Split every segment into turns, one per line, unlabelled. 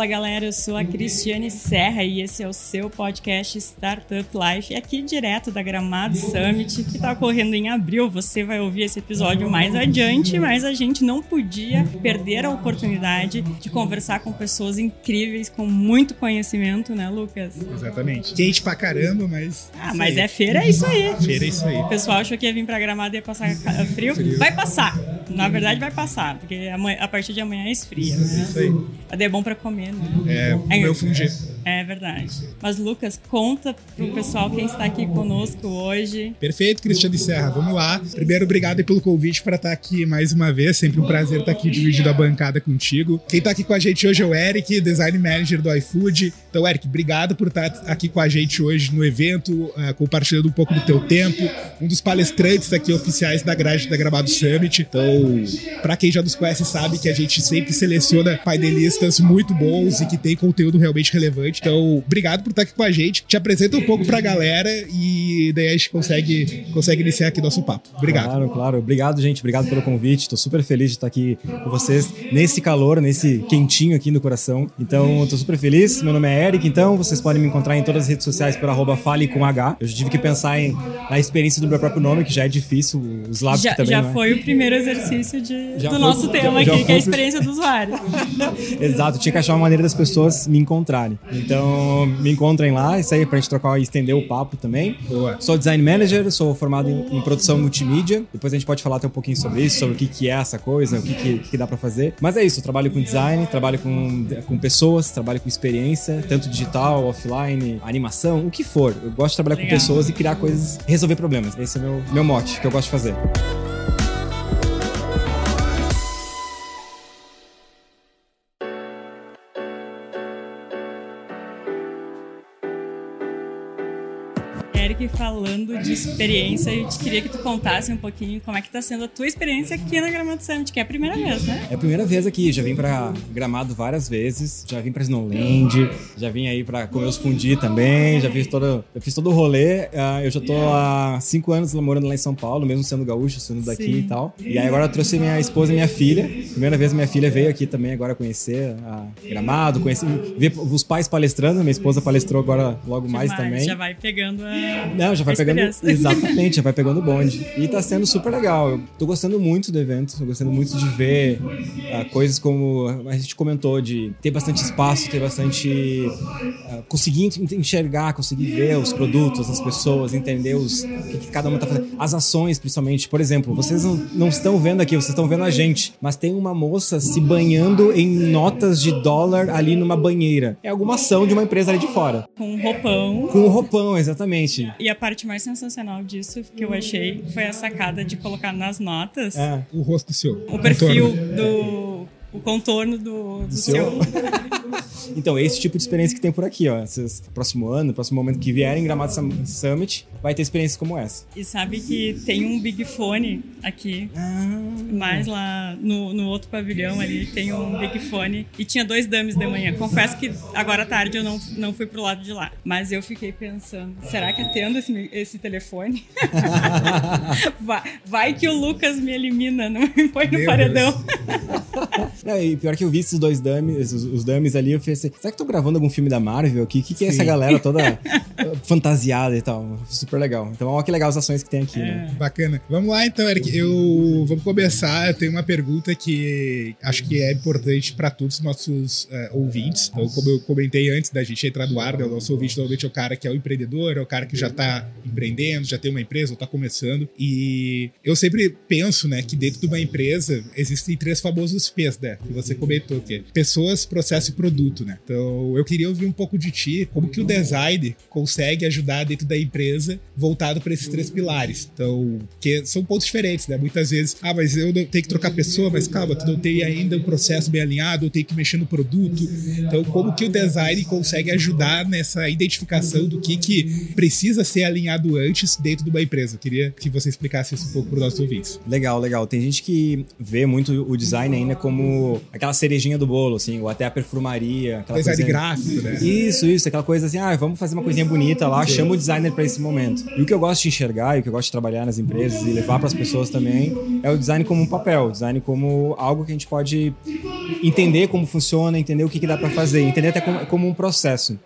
Fala galera, eu sou a Cristiane Serra e esse é o seu podcast Startup Life, aqui direto da Gramado Summit, que está ocorrendo em abril. Você vai ouvir esse episódio mais adiante, mas a gente não podia perder a oportunidade de conversar com pessoas incríveis, com muito conhecimento, né, Lucas?
Exatamente. Quente pra caramba, mas.
Ah, mas é feira, é isso aí.
Feira é isso aí.
O pessoal achou que ia vir pra Gramado e ia passar frio.
Frio.
Vai passar. Na verdade, vai passar, porque a partir de amanhã esfria. Né?
Isso aí.
Mas é bom pra comer, né?
É o meu fungir.
É verdade. Mas, Lucas, conta pro pessoal quem está aqui conosco hoje.
Perfeito, Cristiane Serra. Vamos lá. Primeiro, obrigado pelo convite para estar aqui mais uma vez. Sempre um prazer estar aqui dividindo a bancada contigo. Quem tá aqui com a gente hoje é o Eric, design manager do iFood. Então, Eric, obrigado por estar aqui com a gente hoje no evento, eh, compartilhando um pouco do teu tempo. Um dos palestrantes aqui oficiais da grade da Gramado Summit. Então, para quem já nos conhece, sabe que a gente sempre seleciona painelistas muito bons e que tem conteúdo realmente relevante. Então, obrigado por estar aqui com a gente. Te apresenta um pouco pra galera e daí a gente consegue, consegue iniciar aqui nosso papo. Obrigado.
Claro, claro. Obrigado, gente. Obrigado pelo convite. Estou super feliz de estar aqui com vocês nesse calor, nesse quentinho aqui no coração. Então, estou super feliz. Meu nome é Eric, então vocês podem me encontrar em todas as redes sociais por arroba fale com H. Eu já tive que pensar em, na experiência do meu próprio nome, que já é difícil, os lábios
Já,
também.
já
não é?
foi o primeiro exercício de-
Já
do
foi-
nosso tema
já
aqui, que é a experiência do usuário.
Exato, tinha que achar uma maneira das pessoas me encontrarem. Então, me encontrem lá, isso aí pra gente trocar e estender o papo também.
Boa.
Sou design manager, sou formado em, em produção multimídia. Depois a gente pode falar até um pouquinho sobre isso, sobre o que, que é essa coisa, o que, que, que dá pra fazer. Mas é isso, trabalho com design, trabalho com, com pessoas, trabalho com experiência, tanto digital, offline, animação, o que for. Eu gosto de trabalhar
Legal.
com pessoas e criar coisas, resolver problemas. Esse é o meu, meu mote, que eu gosto de fazer.
Falando de experiência, eu te queria que tu contasse um pouquinho como é que tá sendo a tua experiência aqui na Gramado Summit, que é a primeira vez, né?
É a primeira vez aqui, já vim pra Gramado várias vezes, já vim pra Snowland, já vim aí pra comer os fundi também, já fiz todo, eu fiz todo o rolê. Ah, eu já tô há cinco anos morando lá em São Paulo, mesmo sendo gaúcho, sendo daqui
Sim.
e tal. E aí agora eu trouxe minha esposa e minha filha. Primeira vez minha filha veio aqui também agora conhecer a Gramado, conhecer, ver os pais palestrando, minha esposa palestrou agora logo mais
Demais,
também.
Já vai pegando a.
Não, já vai
a
pegando.
Experiência.
Exatamente, já vai pegando o bonde. E tá sendo super legal. Eu tô gostando muito do evento, tô gostando muito de ver ah, coisas como a gente comentou, de ter bastante espaço, ter bastante. ah, conseguir en- enxergar, conseguir ver os produtos, as pessoas, entender os, o que, que cada uma tá fazendo. As ações, principalmente. Por exemplo, vocês não, não estão vendo aqui, vocês estão vendo a gente, mas tem uma moça se banhando em notas de dólar ali numa banheira. É alguma ação de uma empresa ali de fora.
Com um roupão.
Com um roupão, exatamente.
E a parte mais sensacional disso que eu achei foi a sacada de colocar nas notas
É.
O rosto do seu.
o perfil
Contorno.
do. o contorno do, do
seu.
seu.
Então, esse tipo de experiência que tem por aqui, ó. Esses, próximo ano, próximo momento que vierem em Gramado Sum- Summit, vai ter experiências como essa.
E sabe que tem um Big Fone aqui Mais lá no, no outro pavilhão ali tem um Big Fone e tinha dois dummies de manhã. Confesso que agora à tarde eu não, não fui pro lado de lá. Mas eu fiquei pensando, será que atendo esse, esse telefone? vai, vai que o Lucas me elimina, não me põe no
Meu
paredão.
Não, e pior que eu vi esses dois dummies, os, os dummies ali, eu pensei, será que tô gravando algum filme da Marvel aqui? O que, que é essa galera toda eh, fantasiada e tal? Super legal. Então, olha que legal as ações que tem aqui, né?
Bacana. Vamos lá então, Eric. Eu vamos começar. Eu tenho uma pergunta que acho que é importante para todos os nossos eh, ouvintes. Então, como eu comentei antes da gente entrar no ar, né, o nosso ouvinte normalmente é o cara que é o empreendedor, é o cara que já tá empreendendo, já tem uma empresa ou tá começando. E eu sempre penso, né, que dentro de uma empresa existem três famosos P's, né? Que você comentou que é pessoas, processo e produto, né? Então, eu queria ouvir um pouco de ti, como que o design consegue ajudar dentro da empresa voltado para esses três pilares. Então, que são pontos diferentes, né? Muitas vezes, ah, mas eu tenho que trocar pessoa, mas calma, tu não tem ainda um processo bem alinhado, eu tenho que mexer no produto. Então, como que o design consegue ajudar nessa identificação do que, que precisa ser alinhado antes dentro de uma empresa? Eu queria que você explicasse isso um pouco para os nossos ouvintes.
Legal, legal. Tem gente que vê muito o design ainda como aquela cerejinha do bolo, assim, ou até a perfumaria. Aquela
design
coisa...
gráfico, né?
Isso, isso, aquela coisa assim, ah, vamos fazer uma coisinha bonita lá, Sim. chama o designer para esse momento. E o que eu gosto de enxergar e o que eu gosto de trabalhar nas empresas e levar para as pessoas também é o design como um papel, o design como algo que a gente pode entender como funciona, entender o que, que dá para fazer, entender até como, como um processo.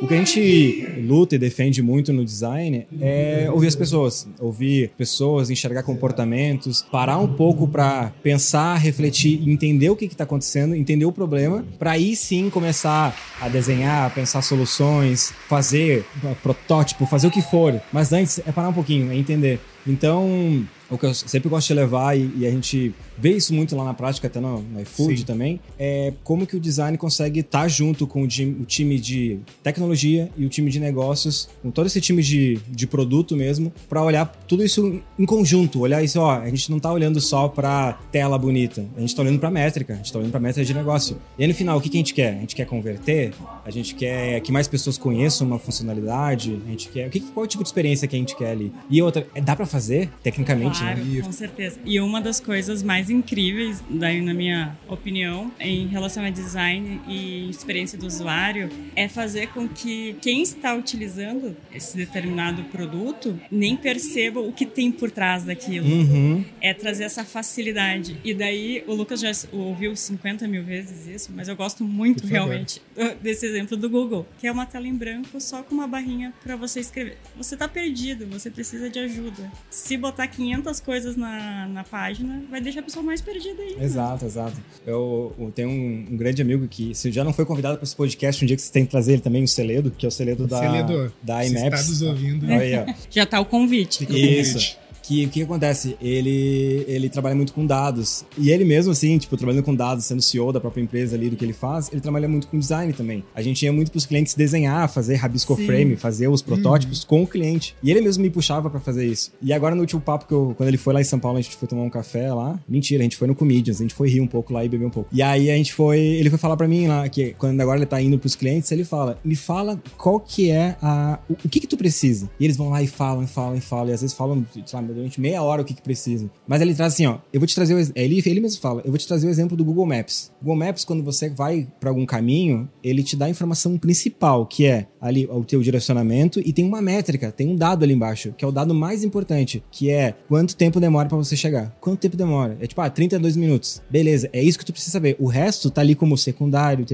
O que a gente luta e defende muito no design é ouvir as pessoas, ouvir pessoas, enxergar comportamentos, parar um pouco para pensar, refletir, entender o que está acontecendo, entender o problema, para aí sim começar a desenhar, pensar soluções, fazer protótipo, fazer o que for. Mas antes é parar um pouquinho, é entender. Então, o que eu sempre gosto de levar, e, e a gente vê isso muito lá na prática, até no, no iFood Sim. também, é como que o design consegue estar tá junto com o, o, time de tecnologia e o time de negócios, com todo esse time de, de produto mesmo, para olhar tudo isso em conjunto, olhar isso, ó, a gente não está olhando só para tela bonita, a gente está olhando para métrica, a gente está olhando para métrica de negócio. E aí no final, o que, que a gente quer? A gente quer converter? A gente quer que mais pessoas conheçam uma funcionalidade? A gente quer... O que, qual é o tipo de experiência que a gente quer ali? E outra, é, dá para fazer, tecnicamente,
claro,
né?
com certeza. E uma das coisas mais incríveis, daí na minha opinião, em relação a design e experiência do usuário, é fazer com que quem está utilizando esse determinado produto nem perceba o que tem por trás daquilo.
Uhum.
É trazer essa facilidade. E daí o Lucas já ouviu 50 mil vezes isso, mas eu gosto muito realmente desse exemplo do Google, que é uma tela em branco só com uma barrinha para você escrever. Você está perdido, você precisa de ajuda. Se botar 500 coisas na, na página, vai deixar a pessoa mais perdida aí.
Exato, exato. Eu, eu tenho um, um, grande amigo que, se já não foi convidado para esse podcast, um dia que você tem que trazer ele também, o Celedo, que é o Celedo da, Celedo, da IMAPS.
Está nos ouvindo.
Aí,
já tá o convite.
Isso que o que acontece? Ele, ele trabalha muito com dados. E ele mesmo, assim, tipo, trabalhando com dados, sendo CEO da própria empresa ali, do que ele faz, ele trabalha muito com design também. A gente ia muito pros clientes desenhar, fazer rabisco Sim. frame, fazer os protótipos uhum. com o cliente. E ele mesmo me puxava para fazer isso. E agora no último papo que eu, quando ele foi lá em São Paulo, a gente foi tomar um café lá. Mentira, a gente foi no Comedians, a gente foi rir um pouco lá e beber um pouco. E aí a gente foi, ele foi falar para mim lá que quando agora ele tá indo pros clientes, ele fala: "Me fala qual que é a o, o que que tu precisa?". E eles vão lá e falam, e falam, e falam, e às vezes falam, sei lá, durante meia hora o que, que precisa. Mas ele traz assim, ó, eu vou te trazer o, ele, ele mesmo fala, eu vou te trazer o exemplo do Google Maps. Google Maps, quando você vai para algum caminho, ele te dá a informação principal, que é ali o teu direcionamento e tem uma métrica, tem um dado ali embaixo, que é o dado mais importante, que é quanto tempo demora para você chegar. Quanto tempo demora? É tipo, ah, 32 minutos. Beleza, é isso que tu precisa saber. O resto tá ali como secundário,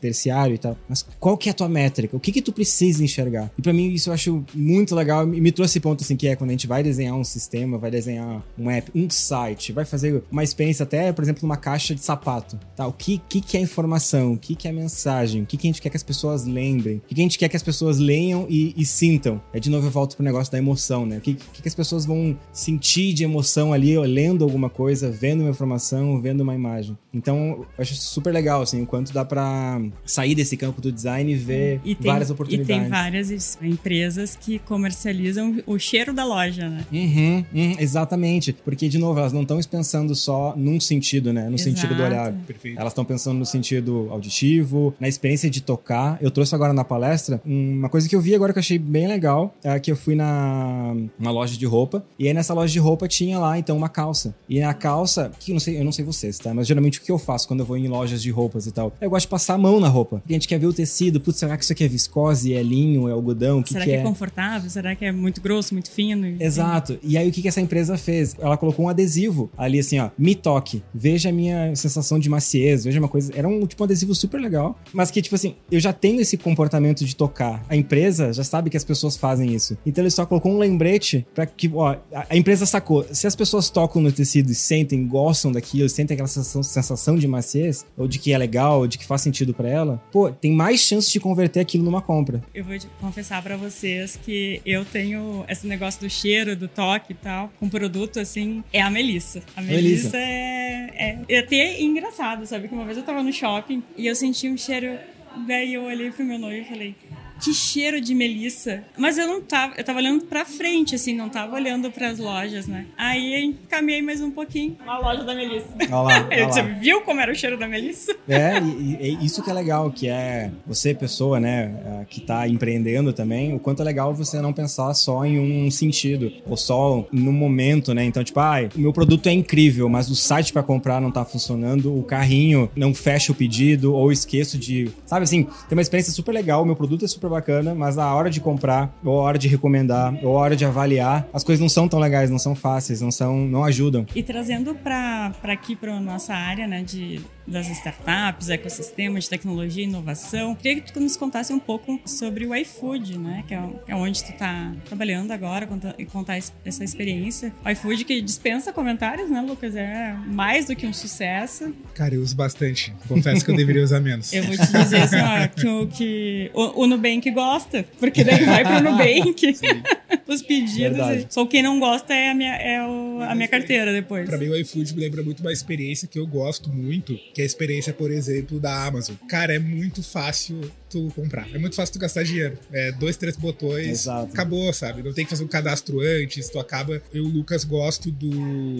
terciário e tal. Mas qual que é a tua métrica? O que que tu precisa enxergar? E para mim isso eu acho muito legal, me trouxe ponto assim que é quando a gente vai desenhar um sistema, vai desenhar um app, um site, vai fazer uma experiência até, por exemplo, numa caixa de sapato, tá? O que que, que é informação? O que que é mensagem? O que que a gente quer que as pessoas lembrem? O que, que a gente quer que as pessoas leiam e, e sintam? É de novo eu volto pro negócio da emoção, né? O que, que, que as pessoas vão sentir de emoção ali, ó, lendo alguma coisa, vendo uma informação, vendo uma imagem. Então, eu acho super legal, assim, o quanto dá para sair desse campo do design e ver e tem, várias oportunidades.
E tem várias empresas que comercializam o cheiro da loja, né?
Uhum, uhum exatamente. Porque, de novo, elas não estão pensando só num sentido, né? No Exato. sentido do olhar. Perfeito. Elas estão pensando no sentido auditivo, na experiência de tocar. Eu trouxe agora na palestra uma coisa que eu vi agora que eu achei bem legal, é que eu fui na uma loja de roupa, e aí nessa loja de roupa tinha lá, então, uma calça. E na calça, que eu não sei, eu não sei vocês, tá? Mas geralmente o que eu faço quando eu vou em lojas de roupas e tal? Eu gosto de passar a mão na roupa. Porque a gente quer ver o tecido, putz, será que isso aqui é viscose, é linho, é algodão?
Que será
que,
que
é?
é confortável? Será que é muito grosso, muito fino?
Exato. E aí o que, que essa empresa fez? Ela colocou um adesivo ali assim, ó, me toque, veja a minha sensação de maciez, veja uma coisa. Era um tipo um adesivo super legal, mas que tipo assim, eu já tenho esse comportamento de tocar. A empresa já sabe que as pessoas fazem isso. Então ele só colocou um lembrete para que, ó, a empresa sacou. Se as pessoas tocam no tecido e sentem, gostam daquilo, sentem aquela sensação, sensação de maciez, ou de que é legal, ou de que faz sentido para ela, pô, tem mais chance de converter aquilo numa compra.
Eu vou confessar para vocês que eu tenho esse negócio do cheiro, do toque e tal, com produto assim, é a Melissa. A Melissa, Melissa. É, é, é até engraçado, sabe? Que uma vez eu tava no shopping e eu senti um cheiro. Daí eu olhei pro meu noivo e falei: que cheiro de melissa. Mas eu não tava, eu tava olhando pra frente, assim, não tava olhando pras lojas, né? Aí caminhei mais um pouquinho. A loja da melissa.
Olha lá, olha
Você
lá.
viu como era o cheiro da melissa?
É, e, e- isso que é legal, que é você, pessoa, né, que tá empreendendo também, o quanto é legal você não pensar só em um sentido, ou só no momento, né? Então, tipo, ah, o meu produto é incrível, mas o site pra comprar não tá funcionando, o carrinho não fecha o pedido, ou esqueço de. Sabe assim, tem uma experiência super legal, meu produto é super bacana, mas na hora de comprar, ou a hora de recomendar, ou a hora de avaliar, as coisas não são tão legais, não são fáceis, não são. não ajudam.
E trazendo para aqui, para nossa área né, de, das startups, ecossistema de tecnologia e inovação, queria que tu nos contasse um pouco sobre o iFood, né, que é, é onde tu está trabalhando agora, conta, e contar es- essa experiência. O iFood que dispensa comentários, né, Lucas? É mais do que um sucesso.
Cara, eu uso bastante. Confesso que eu deveria usar menos.
Eu vou te dizer assim, ó, que, o, que o, o Nubank gosta, porque daí vai pro Nubank os pedidos.
Verdade.
Só quem não gosta é a minha, é o- a minha carteira depois.
Pra mim, o iFood me lembra muito uma experiência que eu gosto muito, que é a experiência, por exemplo, da Amazon. Cara, é muito fácil tu comprar. É muito fácil tu gastar dinheiro. É dois, três botões,
Exato.
acabou, sabe? Não tem que fazer um cadastro antes, tu acaba... Eu, Lucas, gosto do...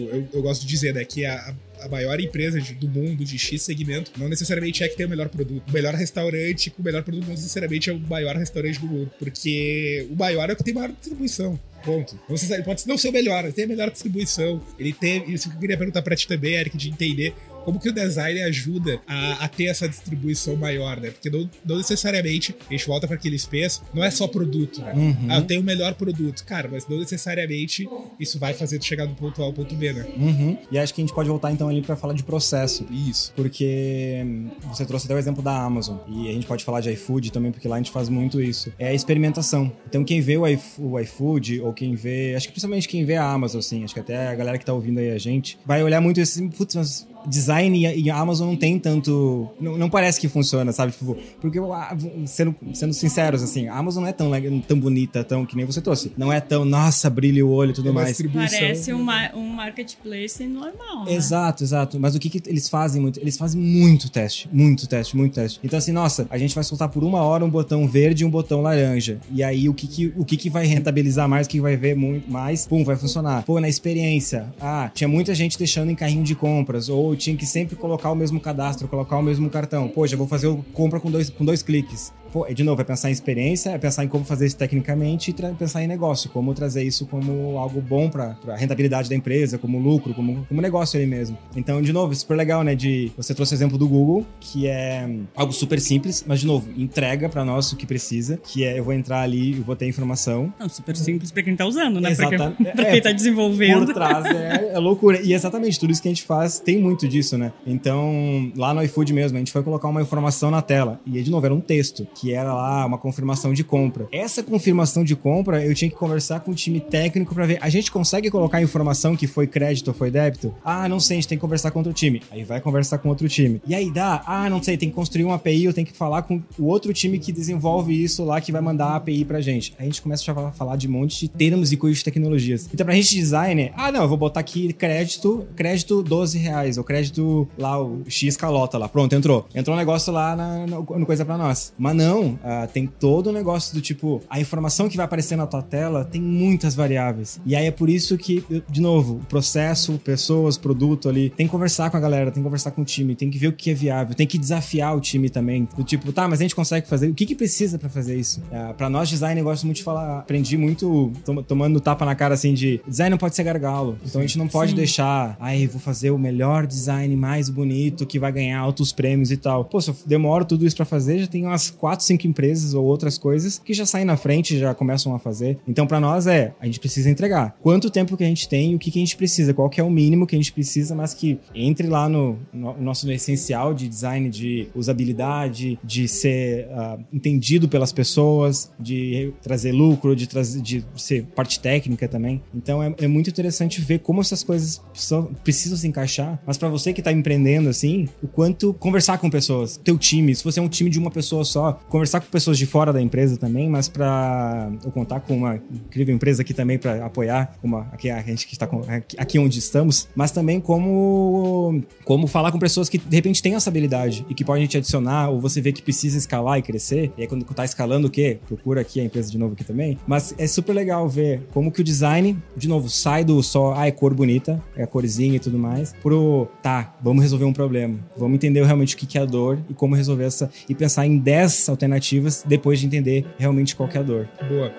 Eu, eu gosto de dizer, né, que a, a maior empresa de- do mundo de X segmento não necessariamente é que tem o melhor produto. O melhor restaurante com o melhor produto não necessariamente é o maior restaurante do mundo, porque o maior é o que tem maior distribuição. Ponto. Ele pode não ser o melhor, ele tem a melhor distribuição. Ele tem. Isso que eu queria perguntar pra ti também, Eric, de entender como que o design ajuda a, a ter essa distribuição maior, né? Porque não, não necessariamente, a gente volta para aquele space, não é só produto, né?
Uhum.
Ah, eu tenho o melhor produto. Cara, mas não necessariamente isso vai fazer tu chegar do ponto A ao ponto B, né?
Uhum. E acho que a gente pode voltar então ali pra falar de processo.
Isso.
Porque hum, você trouxe até o exemplo da Amazon. E a gente pode falar de iFood também, porque lá a gente faz muito isso. É a experimentação. Então quem vê o iFood, ou quem vê. Acho que principalmente quem vê a Amazon, assim, acho que até a galera que tá ouvindo aí a gente, vai olhar muito assim, putz, mas design e a Amazon não tem tanto. Não, não parece que funciona, sabe? Tipo, porque, ah, sendo, sendo sinceros, assim, a Amazon não é tão, tão bonita, tão que nem você trouxe. Não é tão, nossa, brilha o olho e tudo
uma
mais.
Parece um, um marketplace normal. Né?
Exato, exato. Mas o que, que eles fazem muito? Eles fazem muito teste, muito teste, muito teste. Então, assim, nossa, a gente vai soltar por uma hora um botão verde e um botão laranja. E aí, o que, que, o que, que vai rentabilizar mais, o que vai ver muito mais, pum, vai funcionar. Pô, na experiência, ah, tinha muita gente deixando em carrinho de compras, ou tinha que sempre colocar o mesmo cadastro, colocar o mesmo cartão. Já vou fazer compra com dois, com dois cliques. Pô, e de novo, é pensar em experiência, é pensar em como fazer isso tecnicamente e pensar em negócio, como trazer isso como algo bom para a rentabilidade da empresa, como lucro, como, como negócio ali mesmo. Então, de novo, super legal, né? De você trouxe o exemplo do Google, que é hum, algo super simples, mas de novo, entrega para nós o que precisa, que é eu vou entrar ali e vou ter informação.
Não, super simples pra quem tá usando, né? Pra,
Exata-
quem, pra
é,
quem tá desenvolvendo.
Por trás é, é loucura. E exatamente, tudo isso que a gente faz tem muito disso, né? Então, lá no iFood mesmo, a gente foi colocar uma informação na tela. E, de novo, era um texto, que era lá uma confirmação de compra. Essa confirmação de compra, eu tinha que conversar com o time técnico pra ver. A gente consegue colocar informação que foi crédito ou foi débito? Ah, não sei, a gente tem que conversar com outro time. Aí vai conversar com outro time. E aí dá, ah, não sei, tem que construir uma API, eu tenho que falar com o outro time que desenvolve isso lá, que vai mandar a API pra gente. Aí a gente começa a falar de um monte de termos e coisas de tecnologias. Então, pra gente designer, ah, não, eu vou botar aqui crédito, crédito 12 reais, ou crédito lá, o X calota lá. Pronto, entrou. Entrou um negócio lá na, no coisa pra nós. Mas não, ah, tem todo um negócio do tipo, a informação que vai aparecer na tua tela tem muitas variáveis. E aí é por isso que, de novo, o processo, pessoas, produto ali, tem que conversar com a galera, tem que conversar com o time, tem que ver o que é viável, tem que desafiar o time também. Do tipo, tá, mas a gente consegue fazer, o que que precisa pra fazer isso? Ah, pra nós, design, eu gosto muito de falar, aprendi muito tom- tomando tapa na cara assim de, design não pode ser gargalo. Então a gente não pode
Sim.
deixar, ai, vou fazer o melhor design mais bonito que vai ganhar altos prêmios e tal. Pô, se eu demoro tudo isso pra fazer, já tem umas 4, 5 empresas ou outras coisas que já saem na frente, já começam a fazer. Então pra nós é, a gente precisa entregar. Quanto tempo que a gente tem, o que, que a gente precisa, qual que é o mínimo que a gente precisa, mas que entre lá no, no nosso essencial de design, de usabilidade, de ser ah, entendido pelas pessoas, de trazer lucro, de trazer de ser parte técnica também. Então é, é muito interessante ver como essas coisas só precisam se encaixar. Mas pra você que tá empreendendo assim, o quanto conversar com pessoas, teu time, se você é um time de uma pessoa só, conversar com pessoas de fora da empresa também, mas para eu contar com uma incrível empresa aqui também para apoiar, como aqui a gente que está aqui onde estamos, mas também como como falar com pessoas que de repente têm essa habilidade e que podem te adicionar ou você vê que precisa escalar e crescer. E aí quando tá escalando o quê? Procura aqui a empresa de novo aqui também. Mas é super legal ver como que o design, de novo, sai do só, ah, é cor bonita, é a corzinha e tudo mais, pro, tá, vamos resolver um problema. Vamos entender realmente o que é a dor e como resolver essa e pensar em 10 alternativas depois de entender realmente qual é a dor.
Boa.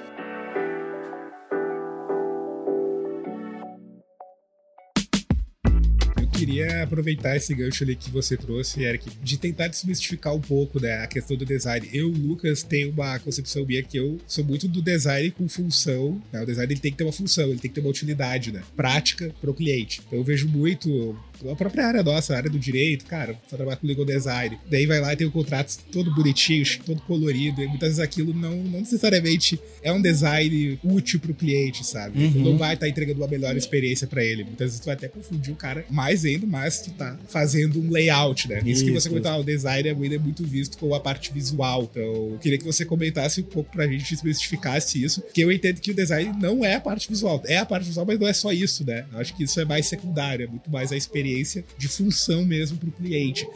queria aproveitar esse gancho ali que você trouxe, Eric, de tentar desmistificar um pouco né, a questão do design. Eu, Lucas, tenho uma concepção minha que eu sou muito do design com função. Né? O design ele tem que ter uma função, ele tem que ter uma utilidade, né? Prática para o cliente. Então eu vejo muito a própria área nossa, a área do direito, cara, trabalhar com legal design. Daí vai lá e tem o contrato todo bonitinho, todo colorido, e muitas vezes aquilo não, não necessariamente é um design útil pro cliente, sabe? Uhum. Não vai estar tá entregando uma melhor experiência para ele. Muitas vezes tu vai até confundir o cara mais ainda, mas tu tá fazendo um layout, né? Isso, isso que você comentou, ah, o design é muito visto como a parte visual. Então, eu queria que você comentasse um pouco pra gente, especificasse isso, que eu entendo que o design não é a parte visual. É a parte visual, mas não é só isso, né? Eu acho que isso é mais secundário, é muito mais a experiência experiência de função mesmo para o cliente.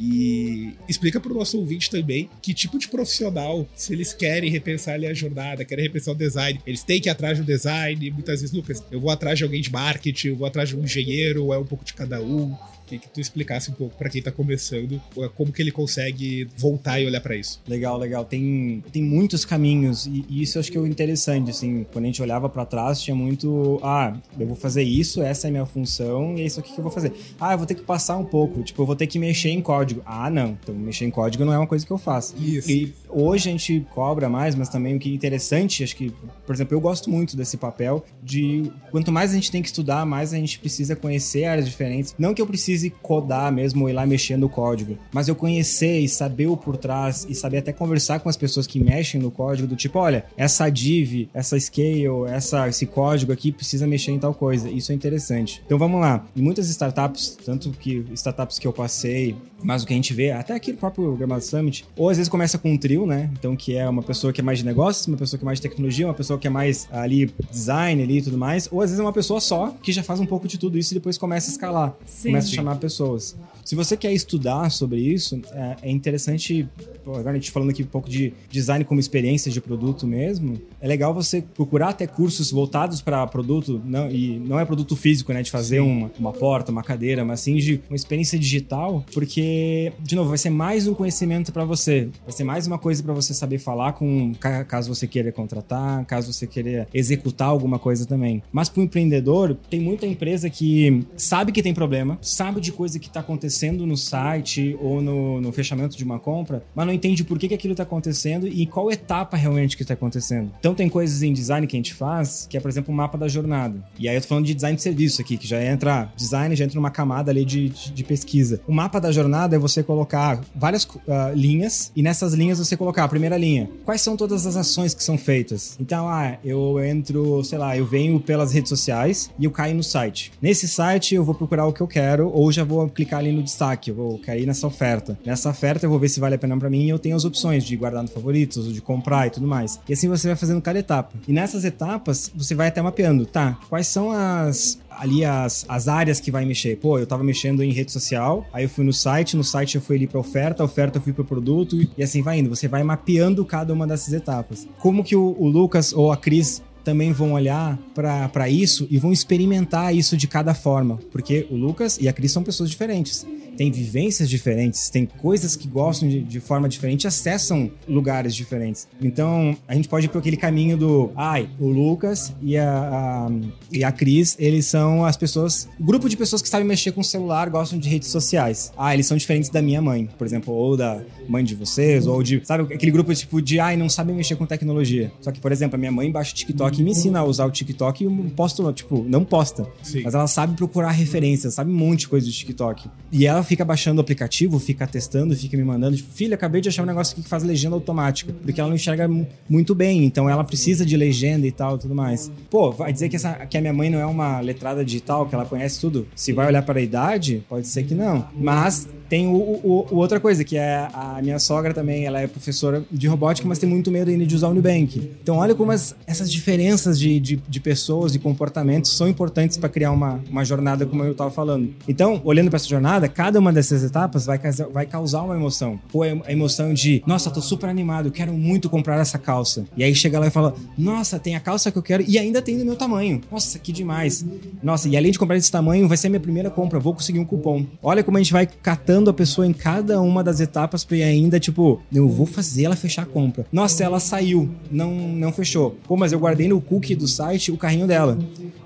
E explica para o nosso ouvinte também que tipo de profissional, se eles querem repensar ali a jornada, querem repensar o design, eles têm que ir atrás do design. Muitas vezes, Lucas, eu vou atrás de alguém de marketing, eu vou atrás de um engenheiro, ou é um pouco de cada um. Queria que tu explicasse um pouco para quem tá começando como que ele consegue voltar e olhar para isso.
Legal, legal. Tem, tem muitos caminhos e, e isso eu acho que é o interessante, assim, quando a gente olhava para trás, tinha muito, ah, eu vou fazer isso, essa é a minha função e é isso aqui que eu vou fazer. Ah, eu vou ter que passar um pouco, tipo, eu vou ter que mexer em código. Ah, não, então mexer em código não é uma coisa que eu faço.
Isso.
E hoje a gente cobra mais, mas também o que é interessante, acho que, por exemplo, eu gosto muito desse papel de quanto mais a gente tem que estudar, mais a gente precisa conhecer áreas diferentes. Não que eu precise precise codar mesmo ou ir lá mexendo no código, mas eu conhecer e saber o por trás e saber até conversar com as pessoas que mexem no código do tipo, olha, essa div, essa scale, essa, esse código aqui precisa mexer em tal coisa. Isso é interessante. Então vamos lá. Em muitas startups, tanto que startups que eu passei, mas o que a gente vê, até aqui no próprio Gramado Summit, ou às vezes começa com um trio, né? Então que é uma pessoa que é mais de negócios, uma pessoa que é mais de tecnologia, uma pessoa que é mais ali design ali e tudo mais, ou às vezes é uma pessoa só que já faz um pouco de tudo isso e depois começa a escalar, Sim. começa a chamar pessoas. Se você quer estudar sobre isso, é, é interessante. Agora a gente falando aqui um pouco de design como experiência de produto mesmo, é legal você procurar até cursos voltados para produto, não, e não é produto físico, né? De fazer uma, uma porta, uma cadeira, mas sim de uma experiência digital, porque, de novo, vai ser mais um conhecimento para você. Vai ser mais uma coisa para você saber falar com, caso você queira contratar, caso você queira executar alguma coisa também. Mas para o empreendedor, tem muita empresa que sabe que tem problema, sabe de coisa que está acontecendo no site ou no, no, fechamento de uma compra, mas não entende por que, que aquilo está acontecendo e qual etapa realmente que está acontecendo. Então tem coisas em design que a gente faz, que é, por exemplo, o um mapa da jornada. E aí eu tô falando de design de serviço aqui, que já entra design, já entra numa camada ali de, de, de pesquisa. O mapa da jornada é você colocar várias uh, linhas e nessas linhas você colocar a primeira linha. Quais são todas as ações que são feitas? Então, ah, eu entro, sei lá, eu venho pelas redes sociais e eu caio no site. Nesse site eu vou procurar o que eu quero ou já vou clicar ali no destaque, eu vou cair nessa oferta. Nessa oferta eu vou ver se vale a pena para mim e eu tenho as opções de guardar no favoritos, ou de comprar e tudo mais. E assim você vai fazendo cada etapa. E nessas etapas você vai até mapeando, tá? Quais são as ali as, as áreas que vai mexer. Pô, eu tava mexendo em rede social, aí eu fui no site, no site eu fui ali pra oferta, oferta eu fui pro produto e assim vai indo. Você vai mapeando cada uma dessas etapas. Como que o, o Lucas ou a Cris também vão olhar para isso e vão experimentar isso de cada forma, porque o Lucas e a Cris são pessoas diferentes têm vivências diferentes, têm coisas que gostam de, de forma diferente, acessam lugares diferentes. Então, a gente pode ir para aquele caminho do, ai, o Lucas e a, a, e a Cris, eles são as pessoas, grupo de pessoas que sabem mexer com o celular, gostam de redes sociais. Ah, eles são diferentes da minha mãe, por exemplo, ou da mãe de vocês, ou de, sabe, aquele grupo tipo de, ai, não sabem mexer com tecnologia. Só que, por exemplo, a minha mãe baixa o TikTok e me ensina a usar o TikTok e posto, tipo, não posta. Sim. Mas ela sabe procurar referências, sabe um monte de coisa do TikTok. E ela fica baixando o aplicativo, fica testando, fica me mandando. Tipo, Filha, acabei de achar um negócio aqui que faz legenda automática. Porque ela não enxerga muito bem, então ela precisa de legenda e tal tudo mais. Pô, vai dizer que, essa, que a minha mãe não é uma letrada digital, que ela conhece tudo? Se vai olhar para a idade, pode ser que não. Mas tem o, o, o outra coisa, que é a minha sogra também, ela é professora de robótica, mas tem muito medo ainda de usar o Nubank. Então, olha como as, essas diferenças de, de, de pessoas, de comportamentos, são importantes para criar uma, uma jornada, como eu estava falando. Então, olhando para essa jornada, cada uma dessas etapas vai, vai causar uma emoção. Ou a emoção de, nossa, tô super animado, quero muito comprar essa calça. E aí chega lá e fala, nossa, tem a calça que eu quero e ainda tem do meu tamanho. Nossa, que demais. Nossa, e além de comprar desse tamanho, vai ser minha primeira compra, vou conseguir um cupom. Olha como a gente vai catando a pessoa em cada uma das etapas para ainda, tipo, eu vou fazer ela fechar a compra. Nossa, ela saiu, não, não fechou. Pô, mas eu guardei no cookie do site o carrinho dela.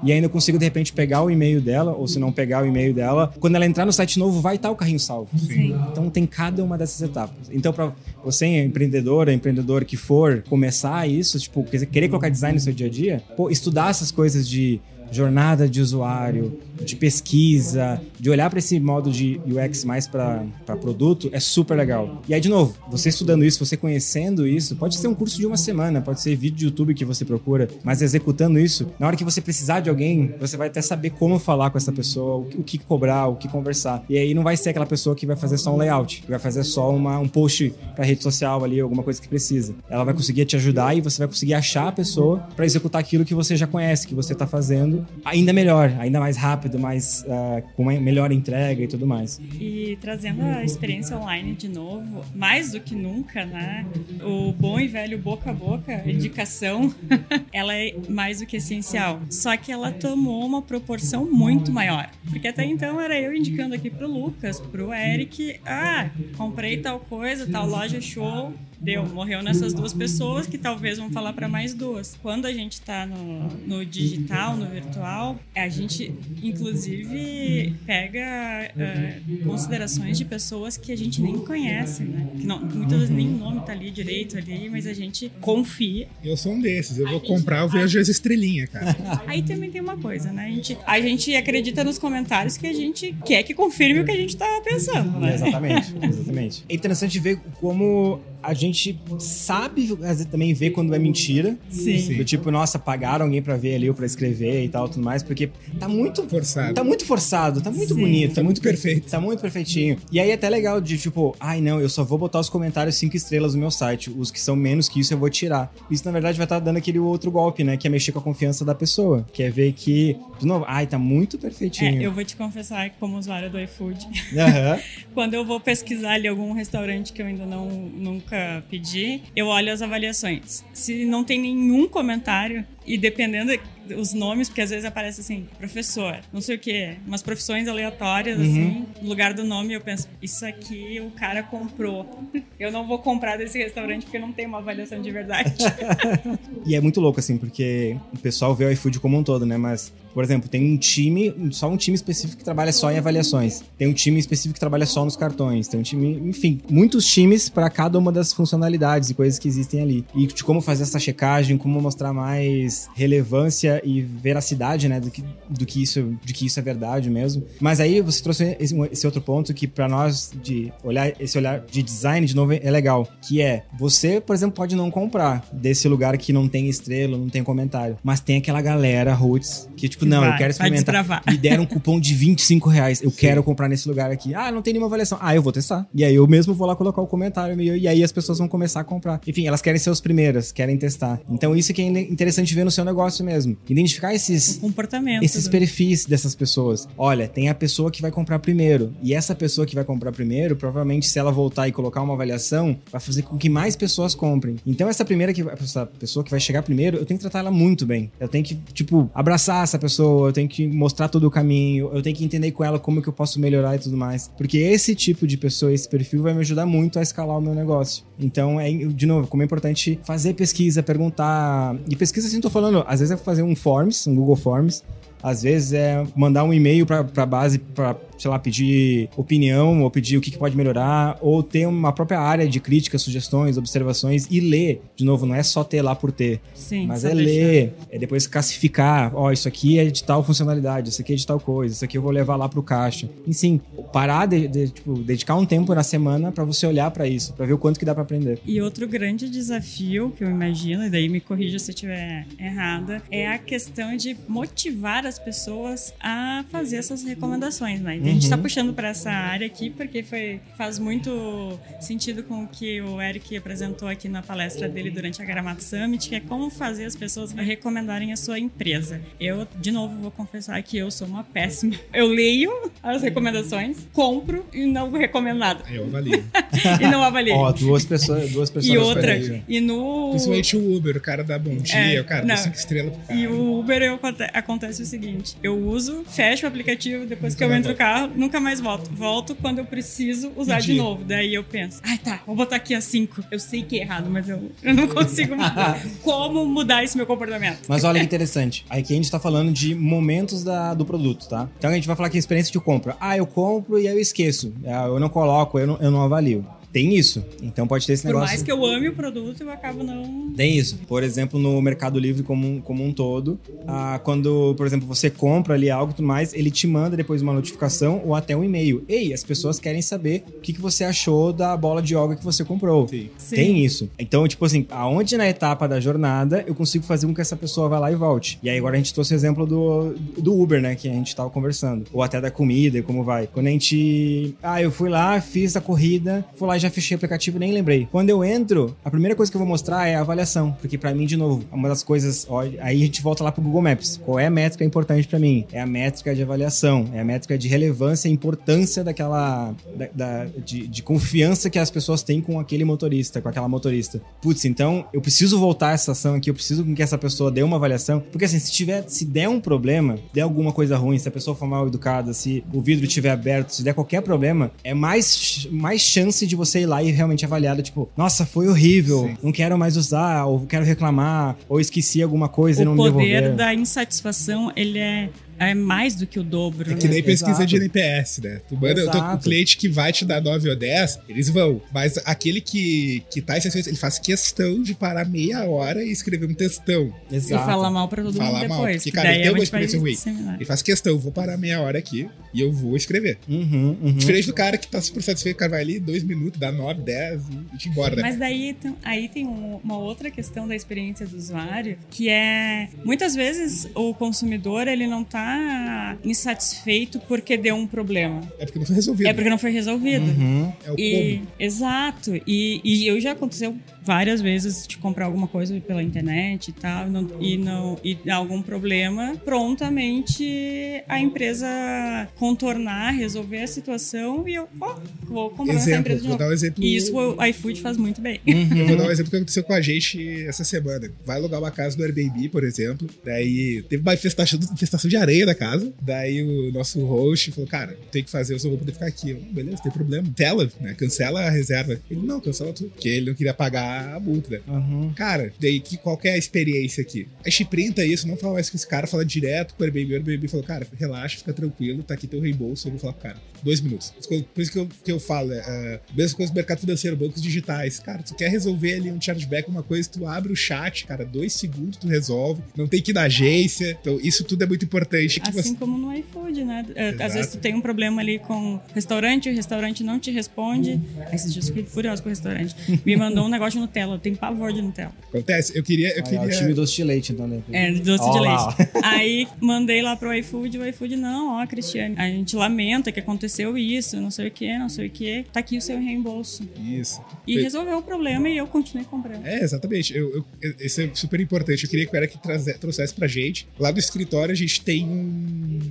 E ainda eu consigo, de repente, pegar o e-mail dela, ou se não pegar o e-mail dela, quando ela entrar no site novo, vai estar o carrinho salvo.
Sim.
Então tem cada uma dessas etapas. Então, para você, empreendedora, empreendedor que for começar isso, tipo, querer colocar design no seu dia a dia, pô, estudar essas coisas de jornada de usuário, de pesquisa, de olhar para esse modo de UX mais para produto, é super legal. E aí, de novo, você estudando isso, você conhecendo isso, pode ser um curso de uma semana, pode ser vídeo de YouTube que você procura, mas executando isso, na hora que você precisar de alguém, você vai até saber como falar com essa pessoa, o que cobrar, o que conversar. E aí não vai ser aquela pessoa que vai fazer só um layout, que vai fazer só uma, um post para rede social ali, alguma coisa que precisa. Ela vai conseguir te ajudar e você vai conseguir achar a pessoa para executar aquilo que você já conhece, que você está fazendo, ainda melhor, ainda mais rápido rápido, mais uh, com uma melhor entrega e tudo mais.
E trazendo a experiência online de novo, mais do que nunca, né? O bom e velho boca a boca, indicação, ela é mais do que essencial. Só que ela tomou uma proporção muito maior. Porque até então era eu indicando aqui pro Lucas, pro Eric, ah, comprei tal coisa, tal loja show, deu, morreu nessas duas pessoas que talvez vão falar para mais duas. Quando a gente está no, no digital, no virtual, a gente inclusive pega uh, considerações de pessoas que a gente nem conhece, né? Que não, muitas vezes nem o nome tá ali direito ali, mas a gente confia.
Eu sou um desses, eu vou comprar, eu vejo as estrelinhas, cara.
Aí também tem uma coisa, né? A gente, a gente acredita nos comentários que a gente quer que confirme o que a gente tá pensando, né?
Exatamente, exatamente. É interessante ver como a gente sabe também ver quando é mentira.
Sim. Sim.
Do tipo, nossa, pagaram alguém para ver ali ou pra escrever e tal, tudo mais, porque tá muito
forçado.
Tá muito forçado, tá muito
Sim.
bonito,
tá muito perfeito.
Tá muito perfeitinho. E aí é até legal de tipo, ai não, eu só vou botar os comentários cinco estrelas no meu site. Os que são menos que isso eu vou tirar. Isso na verdade vai estar tá dando aquele outro golpe, né? Que é mexer com a confiança da pessoa. Que é ver que, de novo, ai, tá muito perfeitinho.
É, eu vou te confessar que como usuária do iFood,
uhum.
quando eu vou pesquisar ali algum restaurante que eu ainda não nunca nunca pedi, eu olho as avaliações. Se não tem nenhum comentário, e dependendo os nomes, porque às vezes aparece assim, professor, não sei o quê, umas profissões aleatórias, uhum. assim, no lugar do nome eu penso, isso aqui o cara comprou. Eu não vou comprar desse restaurante porque não tem uma avaliação de verdade.
e é muito louco, assim, porque o pessoal vê o iFood como um todo, né? Mas, por exemplo, tem um time, só um time específico que trabalha só em avaliações. Tem um time específico que trabalha só nos cartões. Tem um time, enfim, muitos times para cada uma das funcionalidades e coisas que existem ali. E de como fazer essa checagem, como mostrar mais relevância e veracidade, né, do que, do que isso, de que isso é verdade mesmo. Mas aí você trouxe esse, esse outro ponto que para nós de olhar esse olhar de design de novo é legal, que é você, por exemplo, pode não comprar desse lugar que não tem estrela, não tem comentário, mas tem aquela galera roots que tipo, não,
vai,
eu quero experimentar. Me deram um cupom de 25 reais, eu Sim. quero comprar nesse lugar aqui. Ah, não tem nenhuma avaliação. Ah, eu vou testar. E aí eu mesmo vou lá colocar o comentário meu e aí as pessoas vão começar a comprar. Enfim, elas querem ser os primeiras, querem testar. Então isso que é interessante ver no seu negócio mesmo. Identificar esses
comportamentos,
esses né? perfis dessas pessoas. Olha, tem a pessoa que vai comprar primeiro. E essa pessoa que vai comprar primeiro, provavelmente se ela voltar e colocar uma avaliação, vai fazer com que mais pessoas comprem. Então essa primeira que essa pessoa que vai chegar primeiro, eu tenho que tratar ela muito bem. Eu tenho que, tipo, abraçar essa pessoa, eu tenho que mostrar todo o caminho, eu tenho que entender com ela como que eu posso melhorar e tudo mais. Porque esse tipo de pessoa, esse perfil vai me ajudar muito a escalar o meu negócio. Então, é, de novo, como é importante fazer pesquisa, perguntar. E pesquisa, assim, tô falando, às vezes é fazer um Forms, um Google Forms. Às vezes é mandar um e-mail para a base para sei lá, pedir opinião ou pedir o que, que pode melhorar, ou ter uma própria área de críticas, sugestões, observações e ler. De novo, não é só ter lá por ter,
Sim,
mas é ler, é depois classificar. Ó, oh, isso aqui é de tal funcionalidade, isso aqui é de tal coisa, isso aqui eu vou levar lá pro caixa. Enfim, parar, de, de, tipo, dedicar um tempo na semana para você olhar para isso, para ver o quanto que dá para aprender.
E outro grande desafio que eu imagino, e daí me corrija se eu estiver errada, é a questão de motivar as pessoas a fazer essas recomendações, né? E a gente está
Uhum.
puxando para essa área aqui porque foi, faz muito sentido com o que o Eric apresentou aqui na palestra dele durante a Gramato Summit, que é como fazer as pessoas recomendarem a sua empresa. Eu, de novo, vou confessar que eu sou uma péssima. Eu leio as recomendações, compro e não recomendo nada.
Eu avalio.
E não avalio.
Ó, duas pessoas, duas pessoas
e outra,
diferentes.
e no
Principalmente o Uber, o cara dá bom dia,
É,
o cara
não.
dá cinco estrelas pro cara.
E o Uber eu, aconte- acontece o seguinte: eu uso, fecho o aplicativo, depois que
Nunca
eu
mais
entro no carro, nunca mais volto. Volto quando eu preciso usar de
Pedir.
novo. Daí eu penso, ai tá, vou botar aqui a 5. Eu sei que é errado, mas eu, eu não consigo mudar. Como mudar esse meu comportamento?
Mas olha que interessante. Aqui a gente tá falando de momentos da- do produto, tá? Então a gente vai falar aqui experiência de compra. Ah, eu compro e aí eu esqueço. Ah, Eu não coloco, eu não, eu não avalio. Tem isso. Então pode ter esse
Por
negócio.
mais que eu ame o produto, eu acabo não.
Tem isso. Por exemplo, no Mercado Livre como um, como um todo, ah, quando, por exemplo, você compra ali algo e tudo mais, ele te manda depois uma notificação ou até um e-mail. Ei, as pessoas querem saber o que, que você achou da bola de yoga que você comprou.
Sim.
Sim.
Tem isso. Então, tipo assim, aonde na etapa da jornada eu consigo fazer com que essa pessoa vá lá e volte. E aí agora a gente trouxe o exemplo do, do Uber, né, que a gente tava conversando. Ou até da comida e como vai. Quando a gente... Ah, eu fui lá, fiz a corrida, fui lá e já fechei o aplicativo e nem lembrei. Quando eu entro, a primeira coisa que eu vou mostrar é a avaliação. Porque pra mim, de novo, uma das coisas... Ó, aí a gente volta lá pro Google Maps. Qual é a métrica importante pra mim? É a métrica de avaliação. É a métrica de relevância e importância daquela... da- da- de, de confiança que as pessoas têm com aquele motorista, com aquela motorista. Putz, então eu preciso voltar essa ação aqui, eu preciso que essa pessoa dê uma avaliação. Porque assim, se tiver, se der um problema, der alguma coisa ruim, se a pessoa for mal educada, se o vidro estiver aberto, se der qualquer problema, é mais, mais chance de você ir lá e realmente avaliar, tipo, nossa, foi horrível,
Sim.
não quero mais usar, ou quero reclamar, ou esqueci alguma coisa e não
O
me
poder
devolver.
da insatisfação, ele é, é mais do que o dobro.
É que
né?
nem pesquisa
Exato.
de NPS, né? Tu manda, tu- o cliente que vai te dar 9 ou 10, eles vão. Mas aquele que, que tá insatisfeito, ele faz questão de parar meia hora e escrever um textão.
E
Exato.
falar mal pra todo
Falar
mundo
mal,
depois.
porque,
que
cara, tem
a
uma experiência ruim. Ele faz questão, vou parar meia hora aqui e eu vou escrever.
Uhum, uhum.
Diferente do cara que tá super satisfeito, o cara vai ali, dois minutos, dá 9, 10 e te embora, né?
Mas daí tem- aí tem um- uma outra questão da experiência do usuário, que é muitas vezes o consumidor ele não tá insatisfeito porque deu um problema.
É porque não foi resolvido.
É porque não foi resolvido.
Uhum.
É o
E,
como.
exato. E, e eu já aconteceu várias vezes de comprar alguma coisa pela internet e tal, e não, e não e algum problema, prontamente a empresa contornar, resolver a situação e eu ó, vou comprar
Exemplo,
empresa de
vou
novo.
dar um exemplo.
E isso o iFood faz muito bem.
Eu vou dar um exemplo que aconteceu com a gente essa semana. Vai alugar uma casa do Airbnb, por exemplo. Daí teve uma infestação, infestação de areia na casa. Daí o nosso host falou: Cara, tem que fazer, eu só vou poder ficar aqui. Eu, Beleza, tem problema. Tela, né? Cancela a reserva. Ele, não, cancela tudo. Porque ele não queria pagar a multa, né?
Uhum.
Cara, daí que, qual que é a experiência aqui? A gente printa isso, não fala mais com esse cara, fala direto com o Airbnb. O Airbnb falou, cara, relaxa, fica tranquilo, tá aqui teu reembolso. Eu vou falar cara, dois minutos. Por isso que eu, que eu falo, é, é, mesma coisa do mercado financeiro, bancos digitais. Cara, tu quer resolver ali um chargeback, uma coisa, tu abre o chat, cara, dois segundos tu resolve. Não tem que ir na agência. Então, isso tudo é muito importante.
Assim
você-
como no iFood, né? É,
Exato.
Às vezes tu tem um problema ali com o restaurante, o restaurante não te responde. Aí Esses dias eu fiquei furioso com o restaurante. Me mandou um negócio de Nutella. Eu tenho pavor de Nutella.
Acontece, eu queria. Eu
Ah, é
queria...
o time doce de leite, então, né?
É, doce de
lá,
leite. Aí mandei lá pro iFood, o iFood, não, ó, Cristiane, a gente lamenta que aconteceu isso, não sei o que, não sei o que. Tá aqui o seu reembolso.
Isso.
E
Foi-
resolveu o problema e eu continuei comprando.
É, exatamente. Eu, eu, isso é super importante. Eu queria que o Eric trouxesse pra gente. Lá do escritório a gente tem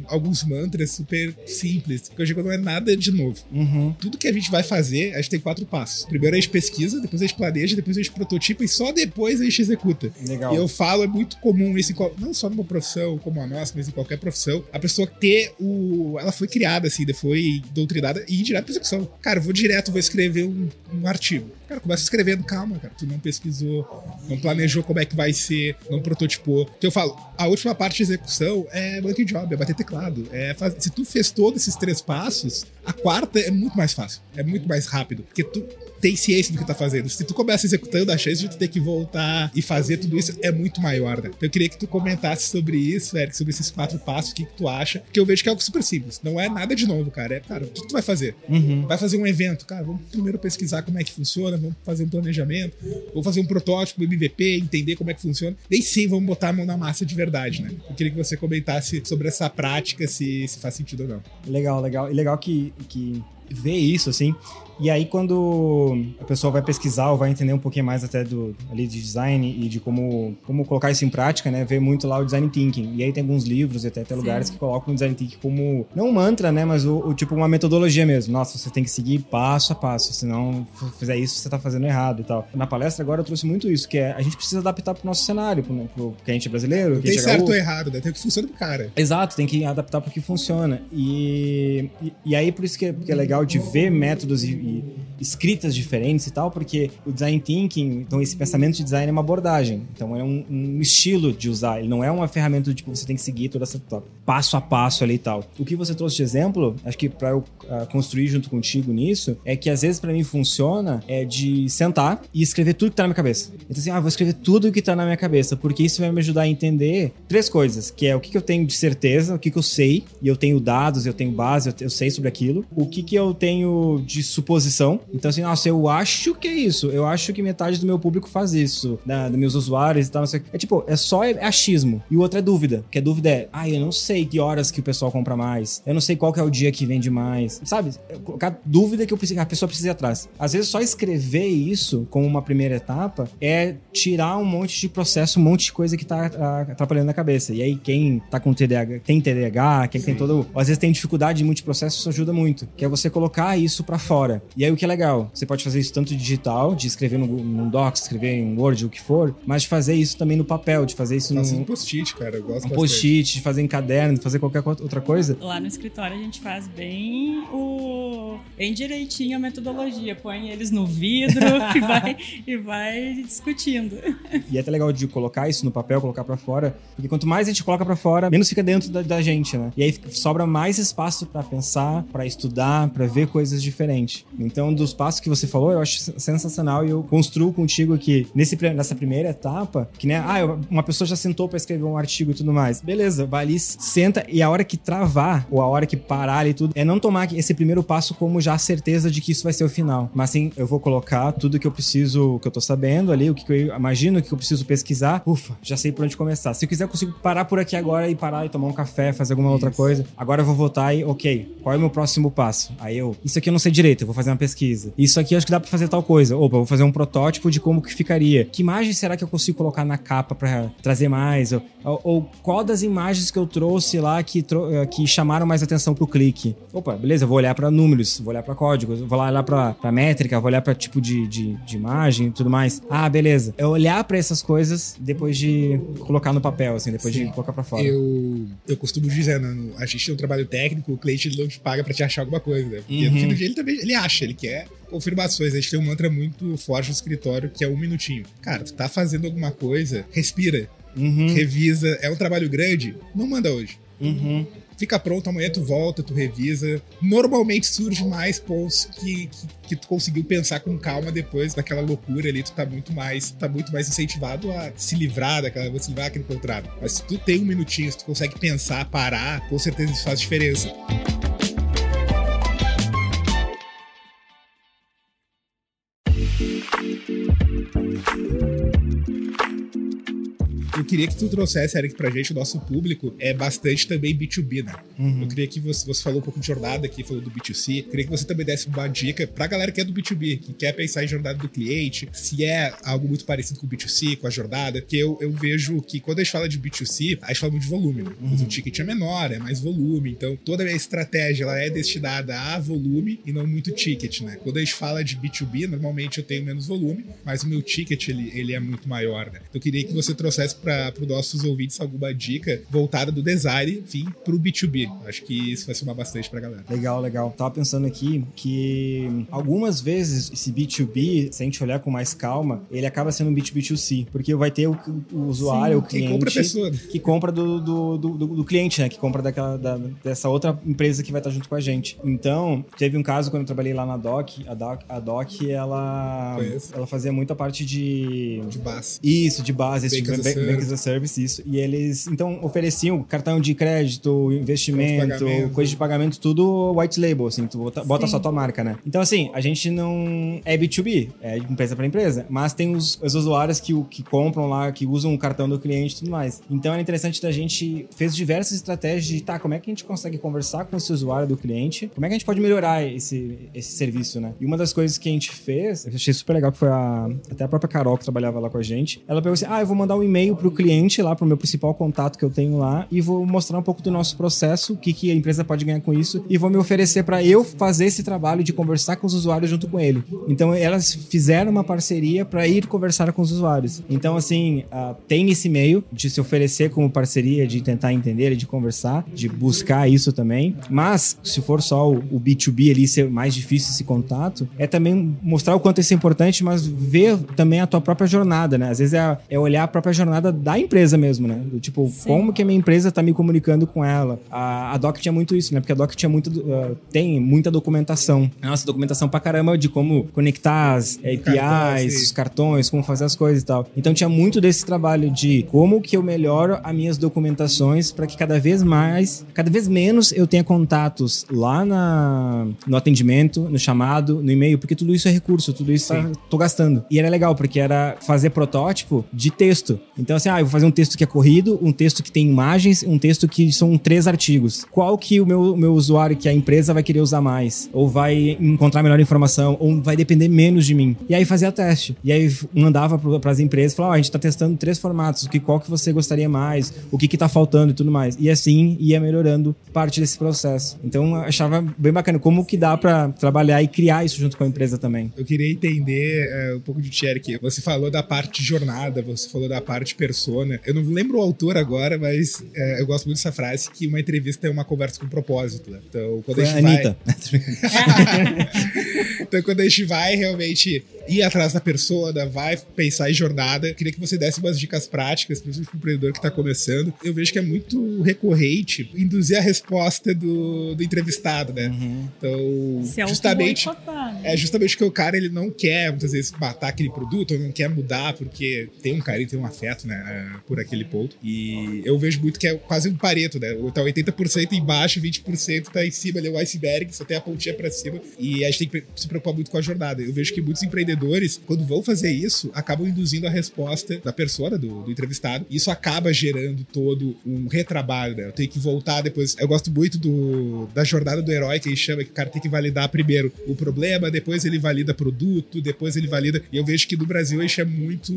alguns mantras super simples, que eu digo não é nada de novo.
Uhum.
Tudo que a gente vai fazer, a gente tem quatro passos. Primeiro a gente pesquisa, depois a gente planeja, depois a gente prototipa e só depois a gente executa.
Legal.
E eu falo, é muito comum isso, não só numa profissão como a nossa, mas em qualquer profissão, a pessoa ter o. Ela foi criada assim, foi doutrinada e ir direto pra execução. Cara, eu vou direto, vou escrever um, um artigo. Cara, começa escrevendo, calma, cara. Tu não pesquisou, não planejou como é que vai ser, não prototipou. Então eu falo, a última parte de execução é monkey job, é bater teclado. É. Se tu fez todos esses três passos, a quarta é muito mais fácil, é muito mais rápido. Porque tu tem ciência do que tá fazendo. Se tu começa executando, a chance de tu ter que voltar e fazer tudo isso é muito maior, né? Então eu queria que tu comentasse sobre isso, Eric, sobre esses quatro passos, o que, que tu acha. Porque eu vejo que é algo super simples. Não é nada de novo, cara. É, cara, o que, que tu vai fazer?
Uhum.
Vai fazer um evento, cara. Vamos primeiro pesquisar como é que funciona, vamos fazer um planejamento, vamos fazer um protótipo, MVP, entender como é que funciona. Daí sim, vamos botar a mão na massa de verdade, né? Eu queria que você comentasse sobre essa prática, se, se faz sentido ou não.
Legal, legal. E legal que, que vê isso, assim. E aí, quando a pessoa vai pesquisar ou vai entender um pouquinho mais até do ali de design e de como, como colocar isso em prática, né? Vê muito lá o design thinking. E aí tem alguns livros e até, até lugares que colocam o design thinking como, não um mantra, né? Mas o, o, tipo uma metodologia mesmo. Nossa, você tem que seguir passo a passo, se não fizer isso, você tá fazendo errado e tal. Na palestra agora eu trouxe muito isso, que é a gente precisa adaptar pro nosso cenário, pro, pro porque a gente é brasileiro.
Não tem certo ou errado, né? Tem o que funciona pro cara.
Exato, tem que adaptar pro que funciona. E, e, e aí por isso que é, que é legal de ver métodos e, e escritas diferentes e tal, porque o design thinking, então esse pensamento de design é uma abordagem, então é um, um estilo de usar, ele não é uma ferramenta do tipo você tem que seguir toda essa passo a passo ali e tal. O que você trouxe de exemplo, acho que para eu uh, construir junto contigo nisso, é que às vezes para mim funciona é de sentar e escrever tudo que tá na minha cabeça. Então assim, ah, vou escrever tudo que tá na minha cabeça, porque isso vai me ajudar a entender três coisas, que é o que, que eu tenho de certeza, o que, que eu sei, e eu tenho dados, eu tenho base, eu, eu sei sobre aquilo, o que, que eu tenho de suposição, então, assim, nossa, eu acho que é isso. Eu acho que metade do meu público faz isso, né, dos meus usuários e tal. É tipo, é só é achismo. E o outro é dúvida. Que a dúvida é, ah, eu não sei que horas que o pessoal compra mais. Eu não sei qual que é o dia que vende mais. Sabe? Colocar dúvida que eu preciso, a pessoa precisa ir atrás. Às vezes, só escrever isso como uma primeira etapa é tirar um monte de processo, um monte de coisa que tá atrapalhando na cabeça. E aí, quem tá com TDAH, tem TDAH, quem Sim. tem todo. Às vezes tem dificuldade de multiprocesso, isso ajuda muito. Que é você colocar isso para fora. E aí, o que é legal? Você pode fazer isso tanto digital, de escrever no, no Docs, escrever em Word, o que for, mas de fazer isso também no papel, de fazer isso
Faço
no.
um post-it, cara. Eu gosto
Um post-it, de fazer em caderno, de fazer qualquer outra coisa.
Lá no escritório a gente faz bem o. bem direitinho a metodologia. Põe eles no vidro e, vai, e vai discutindo.
E é até legal de colocar isso no papel, colocar para fora, porque quanto mais a gente coloca para fora, menos fica dentro da, da, gente, né? E aí sobra mais espaço para pensar, para estudar, para ver coisas diferentes. Então, dos passos que você falou, eu acho sensacional e eu construo contigo aqui nesse, nessa primeira etapa, que né, ah, uma pessoa já sentou para escrever um artigo e tudo mais. Beleza, vai ali, senta e a hora que travar ou a hora que parar ali tudo, é não tomar esse primeiro passo como já a certeza de que isso vai ser o final. Mas sim, eu vou colocar tudo que eu preciso, que eu tô sabendo ali, o que, eu imagino, o que eu preciso pesquisar. Ufa, já sei por onde começar. Se eu quiser, eu consigo parar por aqui agora e parar e tomar um café, fazer alguma isso. outra coisa. Agora eu vou voltar e, ok, qual é o meu próximo passo? Aí eu, isso aqui eu não sei direito, eu vou fazer uma pesquisa. Isso aqui eu acho que dá pra fazer tal coisa. Opa, vou fazer um protótipo de como que ficaria. Que imagem será que eu consigo colocar na capa para trazer mais? Ou, ou, ou, qual das imagens que eu trouxe lá que, eh, que chamaram mais atenção pro clique? Opa, beleza, vou olhar para números, vou olhar para códigos, vou olhar para métrica, vou olhar para tipo de, de, de, imagem e tudo mais. Ah, beleza. É olhar para essas coisas depois de colocar no papel, assim, depois Sim. de colocar para fora.
Eu, eu costumo dizer, né, a gente tem um trabalho técnico, o cliente não te paga para te achar alguma coisa, né? Porque uhum. no fim do dia ele também ele acha, ele quer confirmações. A gente tem um mantra muito forte no escritório que é um minutinho. Cara, tu tá fazendo alguma coisa, respira, uhum. revisa. É um trabalho grande, não manda hoje.
Uhum.
Fica pronto, amanhã tu volta, tu revisa. Normalmente surge mais pontos que, que, que, tu conseguiu pensar com calma depois daquela loucura ali. Tu tá muito mais, tá muito mais incentivado a se livrar daquela, se livrar daquele contrato. Mas se tu tem um minutinho, se tu consegue pensar, parar, com certeza isso faz diferença. Queria que tu trouxesse, Eric, pra gente, o nosso público, é bastante também B2B, né? Uhum. Eu queria que você, você falou um pouco de jornada aqui, falou do B2C. Eu queria que você também desse uma dica pra galera que é do B2B, que quer pensar em jornada do cliente, se é algo muito parecido com o B2C, com a jornada, porque eu, eu vejo que quando a gente fala de B2C, a gente fala muito de volume, né? Mas o ticket é menor, é mais volume, então toda a minha estratégia ela é destinada a volume e não muito ticket, né? Quando a gente fala de B2B, normalmente eu tenho menos volume, mas o meu ticket ele, ele é muito maior, né? Então eu queria que você trouxesse pra para os nossos ouvintes alguma dica voltada do design, enfim, para o B2B. Acho que isso vai somar bastante para a galera.
Legal, legal. Tava pensando aqui que algumas vezes esse B2B, se a gente olhar com mais calma, ele acaba sendo um B2B2C, porque vai ter o, o usuário, Sim, o cliente.
Que compra a pessoa.
Que compra do, do, do, do cliente, né? Que compra daquela, da, dessa outra empresa que vai estar junto com a gente. Então, teve um caso quando eu trabalhei lá na Doc, a Doc, a Doc ela, ela fazia muita parte de.
De base.
Isso, de base, Bank, tipo, as, Bank as a Service, isso. E eles, então, ofereciam cartão de crédito, investimento, coisa de pagamento, tudo white label, assim, tu bota, bota só tua marca, né? Então, assim, a gente não é B2B, é empresa para empresa, mas tem os, os usuários que, que compram lá, que usam o cartão do cliente e tudo mais. Então, é interessante da gente fez diversas estratégias de, tá, como é que a gente consegue conversar com esse usuário do cliente, como é que a gente pode melhorar esse, esse serviço, né? E uma das coisas que a gente fez, eu achei super legal, que foi a, até a própria Carol que trabalhava lá com a gente, ela pegou assim, ah, eu vou mandar um e-mail pro cliente lá, pro meu principal contato que eu tenho lá, e vou mostrar um pouco do nosso processo, o que, que a empresa pode ganhar com isso, e vou me oferecer para eu fazer esse trabalho de conversar com os usuários junto com ele. Então, elas fizeram uma parceria para ir conversar com os usuários. Então, assim, uh, tem esse meio de se oferecer como parceria, de tentar entender, de conversar, de buscar isso também. Mas, se for só o B2B ali ser mais difícil esse contato, é também mostrar o quanto isso é importante, mas ver também a tua própria jornada, né? Às vezes é, é olhar a própria jornada da empresa mesmo, né? Do tipo, Sim. como que a minha empresa tá me comunicando com ela. A, a Doc tinha muito isso, né? Porque a Doc tinha muito, uh, tem muita documentação. Nossa, documentação pra caramba de como conectar as APIs, os cartões, como fazer as coisas e tal. Então tinha muito desse trabalho de como que eu melhoro as minhas documentações para que cada vez mais, cada vez menos eu tenha contatos lá na, no atendimento, no chamado, no e-mail, porque tudo isso é recurso, tudo isso tá, tô gastando. E era legal, porque era fazer protótipo de texto. Então, assim, ah, eu vou fazer um texto que é corrido, um texto que tem imagens, um texto que são três artigos. Qual que o meu, meu usuário, que a empresa vai querer usar mais? Ou vai encontrar melhor informação? Ou vai depender menos de mim? E aí fazia teste. E aí mandava para as empresas, falava, oh, a gente está testando três formatos, que, qual que você gostaria mais? O que que tá faltando e tudo mais. E assim ia melhorando parte desse processo. Então, eu achava bem bacana como que dá para trabalhar e criar isso junto com a empresa também.
Eu queria entender uh, um pouco de Thierry aqui. Você falou da parte jornada, você falou da parte persona. Eu não lembro o autor agora, mas uh, eu gosto muito dessa frase que uma entrevista é uma conversa com propósito. Né? Então, quando Foi a gente a Anitta. vai... então, quando a gente vai realmente ir atrás da persona, vai pensar em jornada, eu queria que você desse umas dicas práticas, principalmente para o empreendedor que está começando. Eu vejo que é muito recorrente induzir a resposta do, do entrevistado, né? Uhum. Então, Se é justamente né? é justamente que o cara ele não quer muitas vezes matar aquele produto, ou não quer mudar porque tem um carinho, tem um afeto, né, é, por aquele ponto. E eu vejo muito que é quase um pareto, né? Tá 80% embaixo, 20% tá em cima, ali é o iceberg, só tem a pontinha para cima. E a gente tem que se preocupar muito com a jornada. Eu vejo que muitos empreendedores, quando vão fazer isso, acabam induzindo a resposta da pessoa, do, do entrevistado. Isso acaba gerando todo um retrabalho, né? Eu tenho que voltar depois. Eu gosto muito do, da jornada do herói, que ele chama, que o cara tem que validar primeiro o problema, depois ele valida produto, depois ele valida. E eu vejo que no Brasil a gente é muito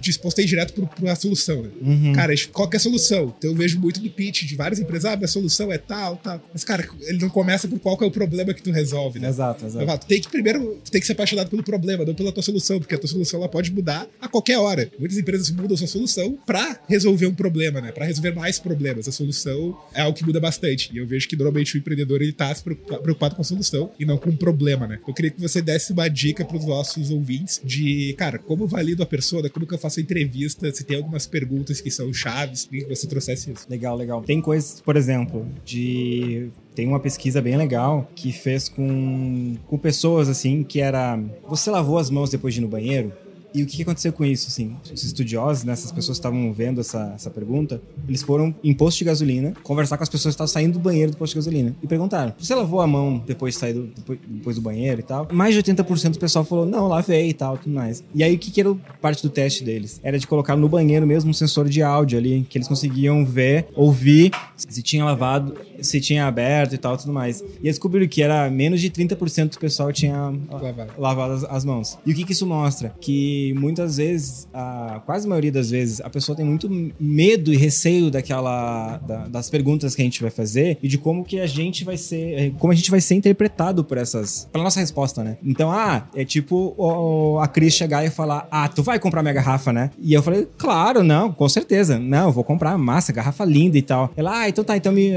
disposto a ir direto para a solução, né? Uhum. Cara, qual que é a solução? Então eu vejo muito no pitch de várias empresas, ah, a solução é tal, tal. Mas, cara, ele não começa por qual que é o problema que tu resolve, né?
Exato, exato.
Tu tem que primeiro, tu tem que ser apaixonado pelo problema, pela tua solução, porque a tua solução ela pode mudar a qualquer hora. Muitas empresas mudam sua solução para resolver um problema, né? Para resolver mais problemas. A solução é algo que muda bastante. E eu vejo que normalmente o empreendedor ele tá preocupado com a solução e não com o problema, né? Eu queria que você desse uma dica para os nossos ouvintes de, cara, como valido a pessoa, como que eu faço a entrevista, se tem algumas perguntas que são chaves, que você trouxesse isso.
Legal, legal. Tem coisas, por exemplo, de tem uma pesquisa bem legal que fez com, com pessoas assim que era você lavou as mãos depois de ir no banheiro e o que aconteceu com isso, assim? Os estudiosos, né, essas pessoas que estavam vendo essa, essa pergunta, eles foram em posto de gasolina conversar com as pessoas que estavam saindo do banheiro do posto de gasolina e perguntaram: você lavou a mão depois de sair do, depois, depois do banheiro e tal? Mais de 80% do pessoal falou: não, lavei e tal, tudo mais. E aí o que, que era parte do teste deles? Era de colocar no banheiro mesmo um sensor de áudio ali, que eles conseguiam ver, ouvir se tinha lavado, se tinha aberto e tal, tudo mais. E descobriram que era menos de 30% do pessoal tinha lavado, lavado as, as, mãos. E o que, que isso mostra? Que muitas vezes, a, quase a maioria das vezes, a pessoa tem muito medo e receio daquela da, das perguntas que a gente vai fazer e de como que a gente vai ser, como a gente vai ser interpretado por essas, pela nossa resposta, né? Então, ah, é tipo o, a Cris chegar e falar: "Ah, tu vai comprar minha garrafa, né?" E eu falei: "Claro, não, com certeza. Não, eu vou comprar, massa, garrafa linda e tal". Ela: "Ah, então tá, então me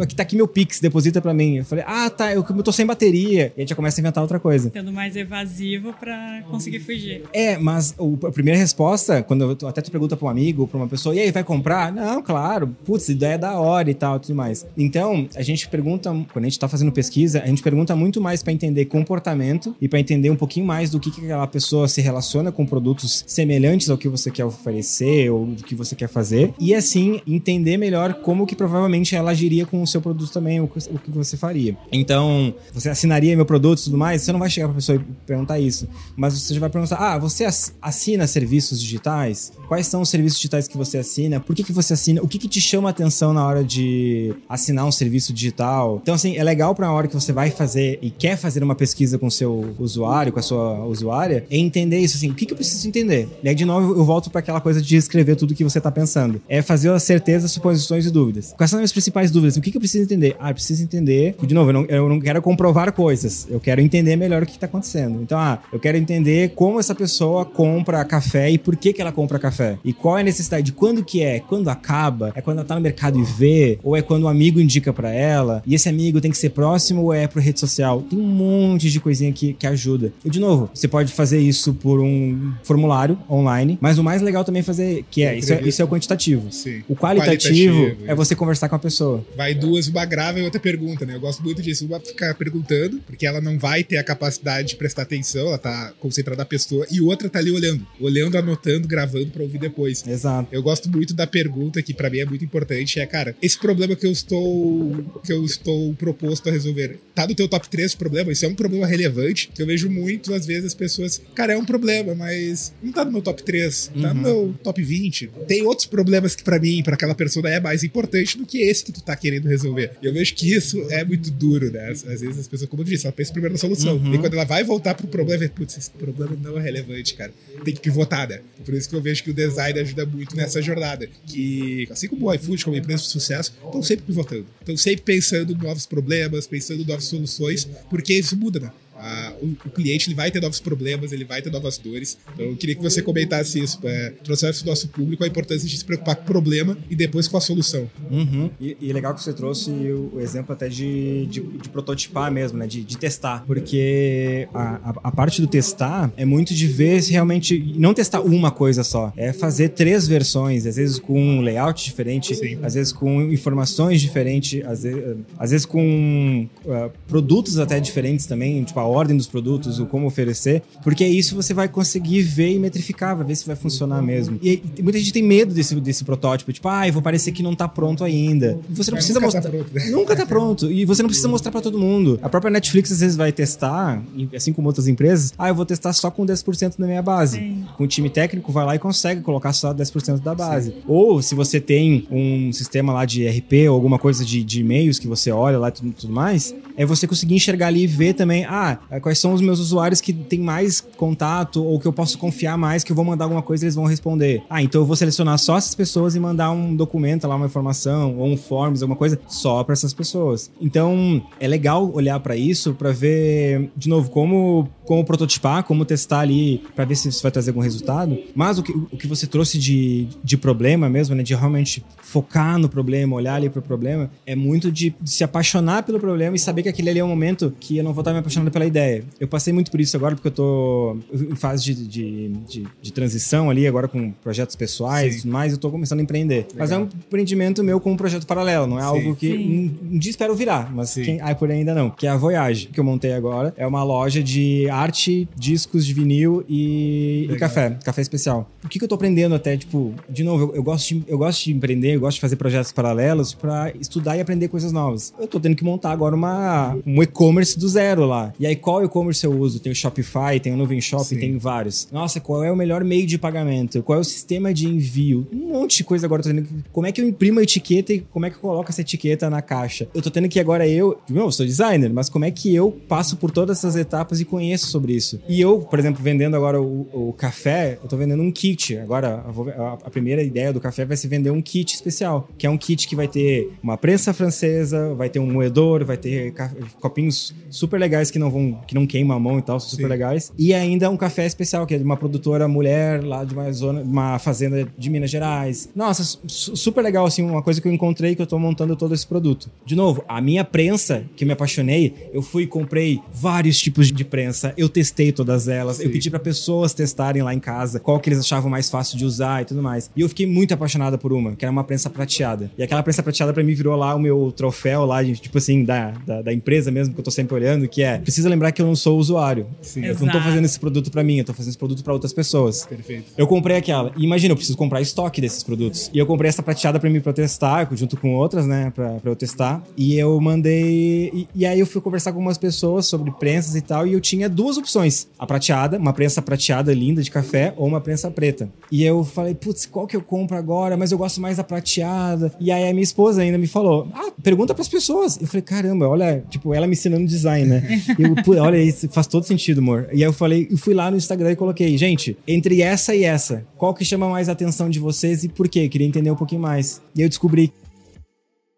aqui tá aqui meu Pix, deposita para mim". Eu falei: "Ah, tá, eu, eu tô sem bateria". E a gente já começa a inventar outra coisa.
Tendo mais evasivo para conseguir fugir.
É, mas o, a primeira resposta, quando eu, até tu pergunta pra um amigo, pra uma pessoa, e aí, vai comprar? Não, claro, putz, ideia é da hora e tal, tudo mais. Então, a gente pergunta, quando a gente tá fazendo pesquisa, a gente pergunta muito mais para entender comportamento e para entender um pouquinho mais do que, que aquela pessoa se relaciona com produtos semelhantes ao que você quer oferecer ou do que você quer fazer. E assim, entender melhor como que provavelmente ela agiria com o seu produto também, o, que você faria. Então, você assinaria meu produto e tudo mais, você não vai chegar pra pessoa e perguntar isso. Mas você já vai perguntar: ah, você assina serviços digitais? Quais são os serviços digitais que você assina? Por que, que você assina? O que, que te chama a atenção na hora de assinar um serviço digital? Então, assim, é legal para a hora que você vai fazer e quer fazer uma pesquisa com o seu usuário, com a sua usuária, é entender isso, assim, o que, que eu preciso entender? E aí, de novo, eu volto para aquela coisa de escrever tudo que você tá pensando. É fazer as certezas, suposições e dúvidas. Quais são as minhas principais dúvidas? O que, que eu preciso entender? Ah, eu preciso entender. De novo, eu não, eu não quero comprovar coisas. Eu quero entender melhor o que está acontecendo. Então, ah, eu quero entender como essa pessoa compra café e por que, que ela compra café. E qual é a necessidade, quando que é, quando acaba, é quando ela tá no mercado e vê, ou é quando um amigo indica para ela, e esse amigo tem que ser próximo ou é por rede social. Tem um monte de coisinha que, que ajuda. E de novo, você pode fazer isso por um formulário online, mas o mais legal também é fazer, que é, isso é, isso é o quantitativo. Sim. O qualitativo, qualitativo é você conversar com a pessoa.
Vai duas, uma grava e outra pergunta, né? Eu gosto muito disso. Uma ficar perguntando, porque ela não vai ter a capacidade de prestar atenção, ela tá concentrada na pessoa, e outra tá ali olhando, olhando, anotando, gravando para ouvir depois.
Exato.
Eu gosto muito da pergunta que para mim é muito importante, é, cara, esse problema que eu estou que eu estou proposto a resolver, tá no teu top 3 de problema? Isso é um problema relevante, que eu vejo muito às vezes as pessoas, cara, é um problema, mas não tá no meu top 3, tá uhum. no meu top 20. Tem outros problemas que para mim, para aquela pessoa é mais importante do que esse que tu tá querendo resolver. Eu vejo que isso é muito duro, né? Às, vezes as pessoas, como eu disse, ela pensa primeiro na solução. Uhum. E quando ela vai voltar pro problema, é, putz, esse problema não é relevante, cara. Tem que pivotar, né? Por isso que eu vejo que o design ajuda muito nessa jornada. Que, assim como o iFood, como empresa de sucesso, estão sempre pivotando. Estão sempre pensando em novos problemas, pensando em novas soluções, porque isso muda, né? Ah, o, o, cliente ele vai ter novos problemas, ele vai ter novas dores. Então eu queria que você comentasse isso, é, trouxesse o nosso público a importância de se preocupar com o problema e depois com a solução.
Uhum. E, e legal que você trouxe o, o exemplo até de, de, de, prototipar mesmo, né? De, de testar. Porque a, a, a, parte do testar é muito de ver se realmente. Não testar uma coisa só. É fazer três versões, às vezes com um layout diferente, Sim. às vezes com informações diferentes, às vezes, às vezes com uh, produtos até diferentes também, tipo a ordem dos produtos, o como oferecer, porque isso você vai conseguir ver e metrificar, vai ver se vai funcionar mesmo. E, muita gente tem medo desse, desse protótipo, tipo, ah, vou parecer que não tá pronto ainda. Você não precisa nunca tá mostrar. Tá pronto, né? Nunca tá pronto. E você não precisa mostrar para todo mundo. A própria Netflix às vezes vai testar, assim como outras empresas, ah, eu vou testar só com 10% da minha base. Sim. Com o time técnico vai lá e consegue colocar só 10% da base. Sim. Ou se você tem um sistema lá de RP ou alguma coisa de, de e-mails que você olha lá e tudo, tudo mais, é você conseguir enxergar ali e ver também, ah, é, quais são os meus usuários que têm mais contato ou que eu posso confiar mais que eu vou mandar alguma coisa e eles vão responder. Ah, então eu vou selecionar só essas pessoas e mandar um documento lá, uma informação ou um forms, alguma coisa só para essas pessoas. Então, é legal olhar para isso para ver de novo como como prototipar, como testar ali para ver se isso vai trazer algum resultado. Mas o que, o que você trouxe de, de problema mesmo, né, de realmente focar no problema, olhar ali pro problema, é muito de se apaixonar pelo problema e saber que aquele ali é um momento que eu não vou estar me apaixonando pela ideia. Eu passei muito por isso agora porque eu tô em fase de, de, de, de transição ali, agora com projetos pessoais e tudo mais, eu tô começando a empreender. Legal. Mas é um empreendimento meu com um projeto paralelo, não é Sim. algo que um, um, dia espero virar, mas quem, ai, por aí ainda não. Que é a Voyage, que eu montei agora. É uma loja de arte, discos de vinil e, e café, café especial. O que, que eu tô aprendendo até, tipo, de novo, eu, eu, gosto de, eu gosto de empreender, eu gosto de fazer projetos paralelos para estudar e aprender coisas novas. Eu tô tendo que montar agora uma, um e-commerce do zero lá. E aí, qual e-commerce eu uso? Tem o Shopify, tem o Nuvem Shopping, tem vários. Nossa, qual é o melhor meio de pagamento? Qual é o sistema de envio? Um monte de coisa agora. Eu tô tendo que... Como é que eu imprimo a etiqueta e como é que eu coloco essa etiqueta na caixa? Eu tô tendo que agora eu, não, eu sou designer, mas como é que eu passo por todas essas etapas e conheço sobre isso. E eu, por exemplo, vendendo agora o, o café, eu tô vendendo um kit. Agora, a, a, primeira ideia do café vai ser vender um kit especial, que é um kit que vai ter uma prensa francesa, vai ter um moedor, vai ter copinhos super legais que não vão, que não queimam a mão e tal, super Sim. legais. E ainda um café especial, que é de uma produtora mulher lá de uma zona, uma fazenda de Minas Gerais. Nossa, super legal, assim, uma coisa que eu encontrei que eu tô montando todo esse produto. De novo, a minha prensa, que eu me apaixonei, eu fui e comprei vários tipos de prensa, eu testei todas elas, Sim. eu pedi para pessoas testarem lá em casa qual que eles achavam mais fácil de usar e tudo mais. E eu fiquei muito apaixonada por uma, que era uma prensa prateada. E aquela prensa prateada para mim virou lá o meu troféu lá, de, tipo assim, da, da, da, empresa mesmo, que eu tô sempre olhando, que é, precisa lembrar que eu não sou usuário. Sim. Eu não tô fazendo esse produto para mim, eu tô fazendo esse produto para outras pessoas. Perfeito. Eu comprei aquela. E imagina, eu preciso comprar estoque desses produtos. E eu comprei essa prateada para mim pra testar, junto com outras, né, pra, pra eu testar. E eu mandei. E, e aí eu fui conversar com umas pessoas sobre prensas e tal, e eu tinha duas opções: a prateada, uma prensa prateada linda de café, ou uma prensa preta. E eu falei, putz, qual que eu compro agora? Mas eu gosto mais da prateada. E aí a minha esposa ainda me falou: ah, pergunta pras pessoas. Eu falei, caramba, olha, tipo, ela me ensinando design, né? eu, olha, isso faz todo sentido, amor. E aí eu falei, eu fui lá no Instagram e coloquei, gente, entre essa e essa, qual que chama mais a atenção de vocês e por quê? Eu queria entender um pouquinho mais. E eu descobri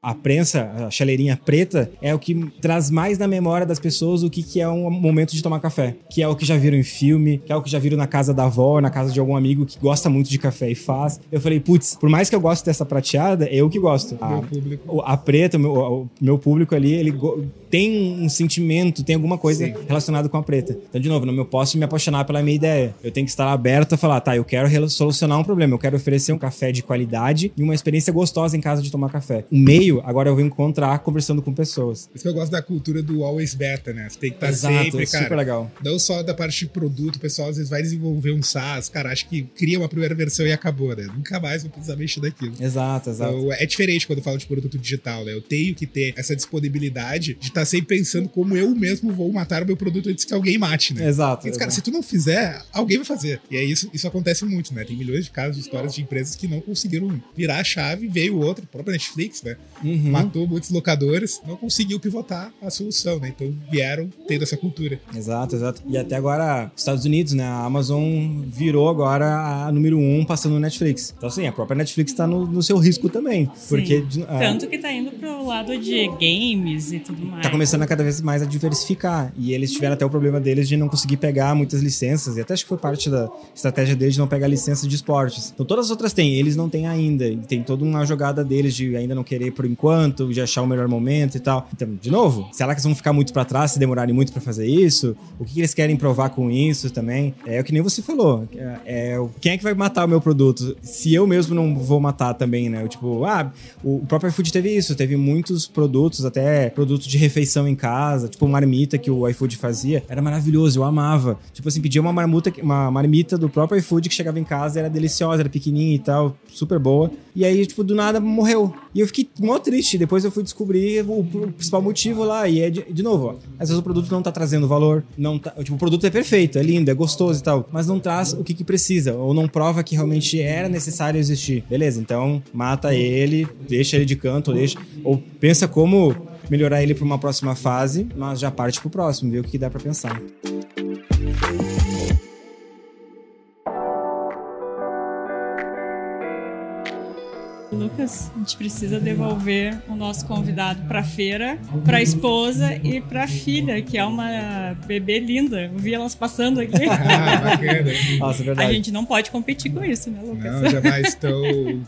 a prensa, a chaleirinha preta, é o que traz mais na memória das pessoas o que, que é um momento de tomar café. Que é o que já viram em filme, que é o que já viram na casa da avó, na casa de algum amigo que gosta muito de café e faz. Eu falei, putz, por mais que eu goste dessa prateada, eu que gosto. A, a preta, o meu, o meu público ali, ele tem um sentimento, tem alguma coisa Sim. relacionada com a preta. Então, de novo, não eu posso me apaixonar pela minha ideia. Eu tenho que estar aberto a falar, tá, eu quero solucionar um problema, eu quero oferecer um café de qualidade e uma experiência gostosa em casa de tomar café. O meio agora eu vou encontrar conversando com pessoas.
Isso que eu gosto da cultura do always beta, né? Você tem que estar Exato, sempre, é cara.
super legal.
Não só da parte de produto, o pessoal às vezes vai desenvolver um SaaS, cara, acho que cria uma primeira versão e acabou, né? Nunca mais vou precisar mexer daquilo.
Exato, exato.
Então, é diferente quando eu falo de produto digital, né? Eu tenho que ter essa disponibilidade de estar sempre pensando como eu mesmo vou matar o meu produto antes que alguém mate, né?
Exato.
Mas, cara, se tu não fizer, alguém vai fazer. E é isso, isso acontece muito, né? Tem milhões de casos de histórias de empresas que não conseguiram virar a chave, veio outro, própria Netflix, né? Uhum. Matou muitos locadores, não conseguiu pivotar a solução, né? Então vieram tendo essa cultura.
Exato, exato. E até agora, Estados Unidos, né? A Amazon virou agora a número um passando no Netflix. Então, assim, a própria Netflix tá no, no seu risco também. Sim. Porque.
Tanto que tá indo pro lado de games e tudo mais.
Tá começando a cada vez mais a diversificar. E eles tiveram até o problema deles de não conseguir pegar muitas licenças. E até acho que foi parte da estratégia deles de não pegar licença de esportes. Então todas as outras têm, eles não têm ainda. E tem toda uma jogada deles de ainda não querer por enquanto, de achar o melhor momento e tal. Então, de novo, será que eles vão ficar muito para trás se demorarem muito para fazer isso? O que eles querem provar com isso também? É o que nem você falou. É, é, quem é que vai matar o meu produto? Se eu mesmo não vou matar também, né? Eu, tipo, ah, o próprio iFood teve isso. Teve muitos produtos, até produto de refeição em casa, tipo marmita que o iFood fazia, era maravilhoso, eu amava. Tipo assim, pedia uma marmuta, uma marmita do próprio iFood que chegava em casa, era deliciosa, era pequenininha e tal, super boa. E aí, tipo, do nada morreu. E eu fiquei mó triste. Depois eu fui descobrir o, o principal motivo lá. E é, de, de, novo, ó, às vezes o produto não tá trazendo valor, não tá, tipo, o produto é perfeito, é lindo, é gostoso e tal, mas não traz o que, que precisa, ou não prova que realmente era necessário existir. Beleza, então mata ele, deixa ele de canto, ou deixa, ou pensa como melhorar ele para uma próxima fase, mas já parte pro próximo, ver o que dá para pensar.
Lucas, a gente precisa devolver o nosso convidado para a feira, para a esposa e para a filha, que é uma bebê linda. Eu vi elas passando aqui.
ah, bacana.
Nossa, é verdade.
A gente não pode competir com isso, né, Lucas?
Não, jamais. Então,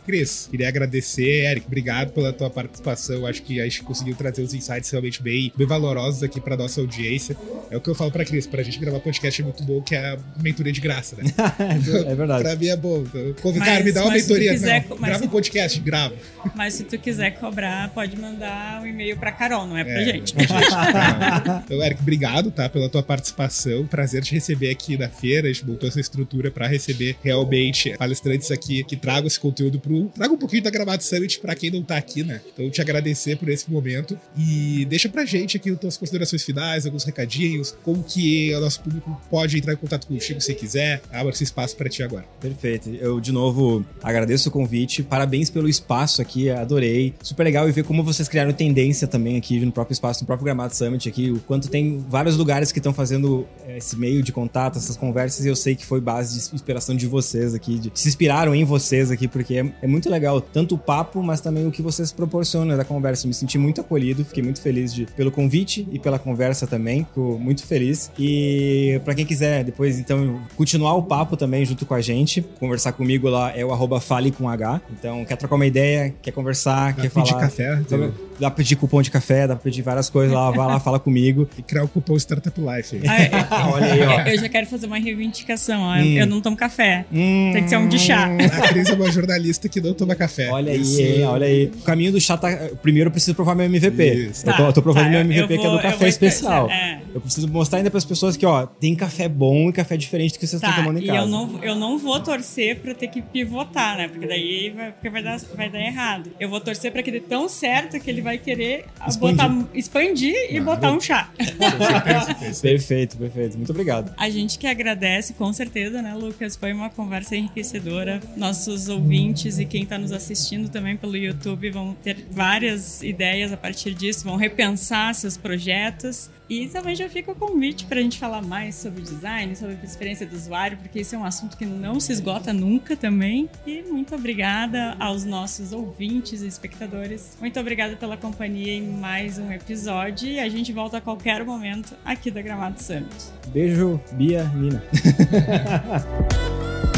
Cris, queria agradecer, Eric, obrigado pela tua participação. Acho que a gente conseguiu trazer os insights realmente bem, bem valorosos aqui para nossa audiência. É o que eu falo para Cris, para a gente gravar podcast é muito bom, que é a mentoria de graça, né?
é verdade.
para mim é bom. Então, cara, me dá uma mentoria. Quiser, não, grava um podcast podcast, grava.
Mas se tu quiser cobrar, pode mandar um e-mail pra Carol, não é pra é, gente.
Pra gente. então, Eric, obrigado, tá, pela tua participação. Prazer te receber aqui na feira. A gente montou essa estrutura para receber realmente palestrantes aqui que tragam esse conteúdo pro. Traga um pouquinho da Gramado Summit pra quem não tá aqui, né? Então, te agradecer por esse momento. E deixa pra gente aqui as tuas considerações finais, alguns recadinhos, como que o nosso público pode entrar em contato contigo se quiser. Abra esse espaço para ti agora.
Perfeito. Eu, de novo, agradeço o convite. Parabéns pelo espaço espaço aqui, adorei. Super legal e ver como vocês criaram tendência também aqui no próprio espaço, no próprio Gramado Summit aqui, o quanto tem vários lugares que estão fazendo é, esse meio de contato, essas conversas, e eu sei que foi base de inspiração de vocês aqui, de, se inspiraram em vocês aqui, porque é, é muito legal, tanto o papo, mas também o que vocês proporcionam da conversa. Me senti muito acolhido, fiquei muito feliz de, pelo convite e pela conversa também, fico muito feliz. E para quem quiser depois, então, continuar o papo também junto com a gente, conversar comigo lá é o arroba fale com H. Então, quer trocar uma ideia, quer conversar, quer
pra pedir
falar.
café,
Então,
entendeu?
Dá pra pedir cupom de café, dá pra pedir várias coisas lá, vai lá, fala comigo.
E criar o cupom Startup Life.
Ah, eu-
Olha aí, ó.
Eu já quero fazer uma reivindicação, ó.
Hum.
Eu não tomo café.
Hum.
Tem que ser um de chá.
A Cris é uma jornalista que não toma café.
Olha aí,
Isso.
hein, olha aí. O caminho do chá tá. Primeiro eu preciso provar meu MVP.
Isso.
Eu, tô, eu tô provando
Tá,
meu
eu-
MVP,
eu
que é
vou-
do
eu
café
vou
especial.
É.
Eu preciso mostrar ainda pras pessoas que, ó, tem café bom e café diferente do que vocês estão
Tá,
tomando em
e
casa.
eu não, eu não vou torcer pra ter que pivotar, né? Porque daí vai, porque vai, dar, vai dar errado. Eu vou torcer pra que dê tão certo que ele vai querer
Expandir.
botar, expandir e botar um chá.
Perfeito, perfeito. Muito obrigado.
A gente que agradece, com certeza, né, Lucas? Foi uma conversa enriquecedora. Nossos ouvintes e quem está nos assistindo também pelo YouTube vão ter várias ideias a partir disso, vão repensar seus projetos. E também já fica o convite para a gente falar mais sobre design, sobre a experiência do usuário, porque esse é um assunto que não se esgota nunca também. E muito obrigada aos nossos ouvintes e espectadores. Muito obrigada pela companhia em mais um episódio. E a gente volta a qualquer momento aqui da Gramado Summit.
Beijo, Bia, Nina.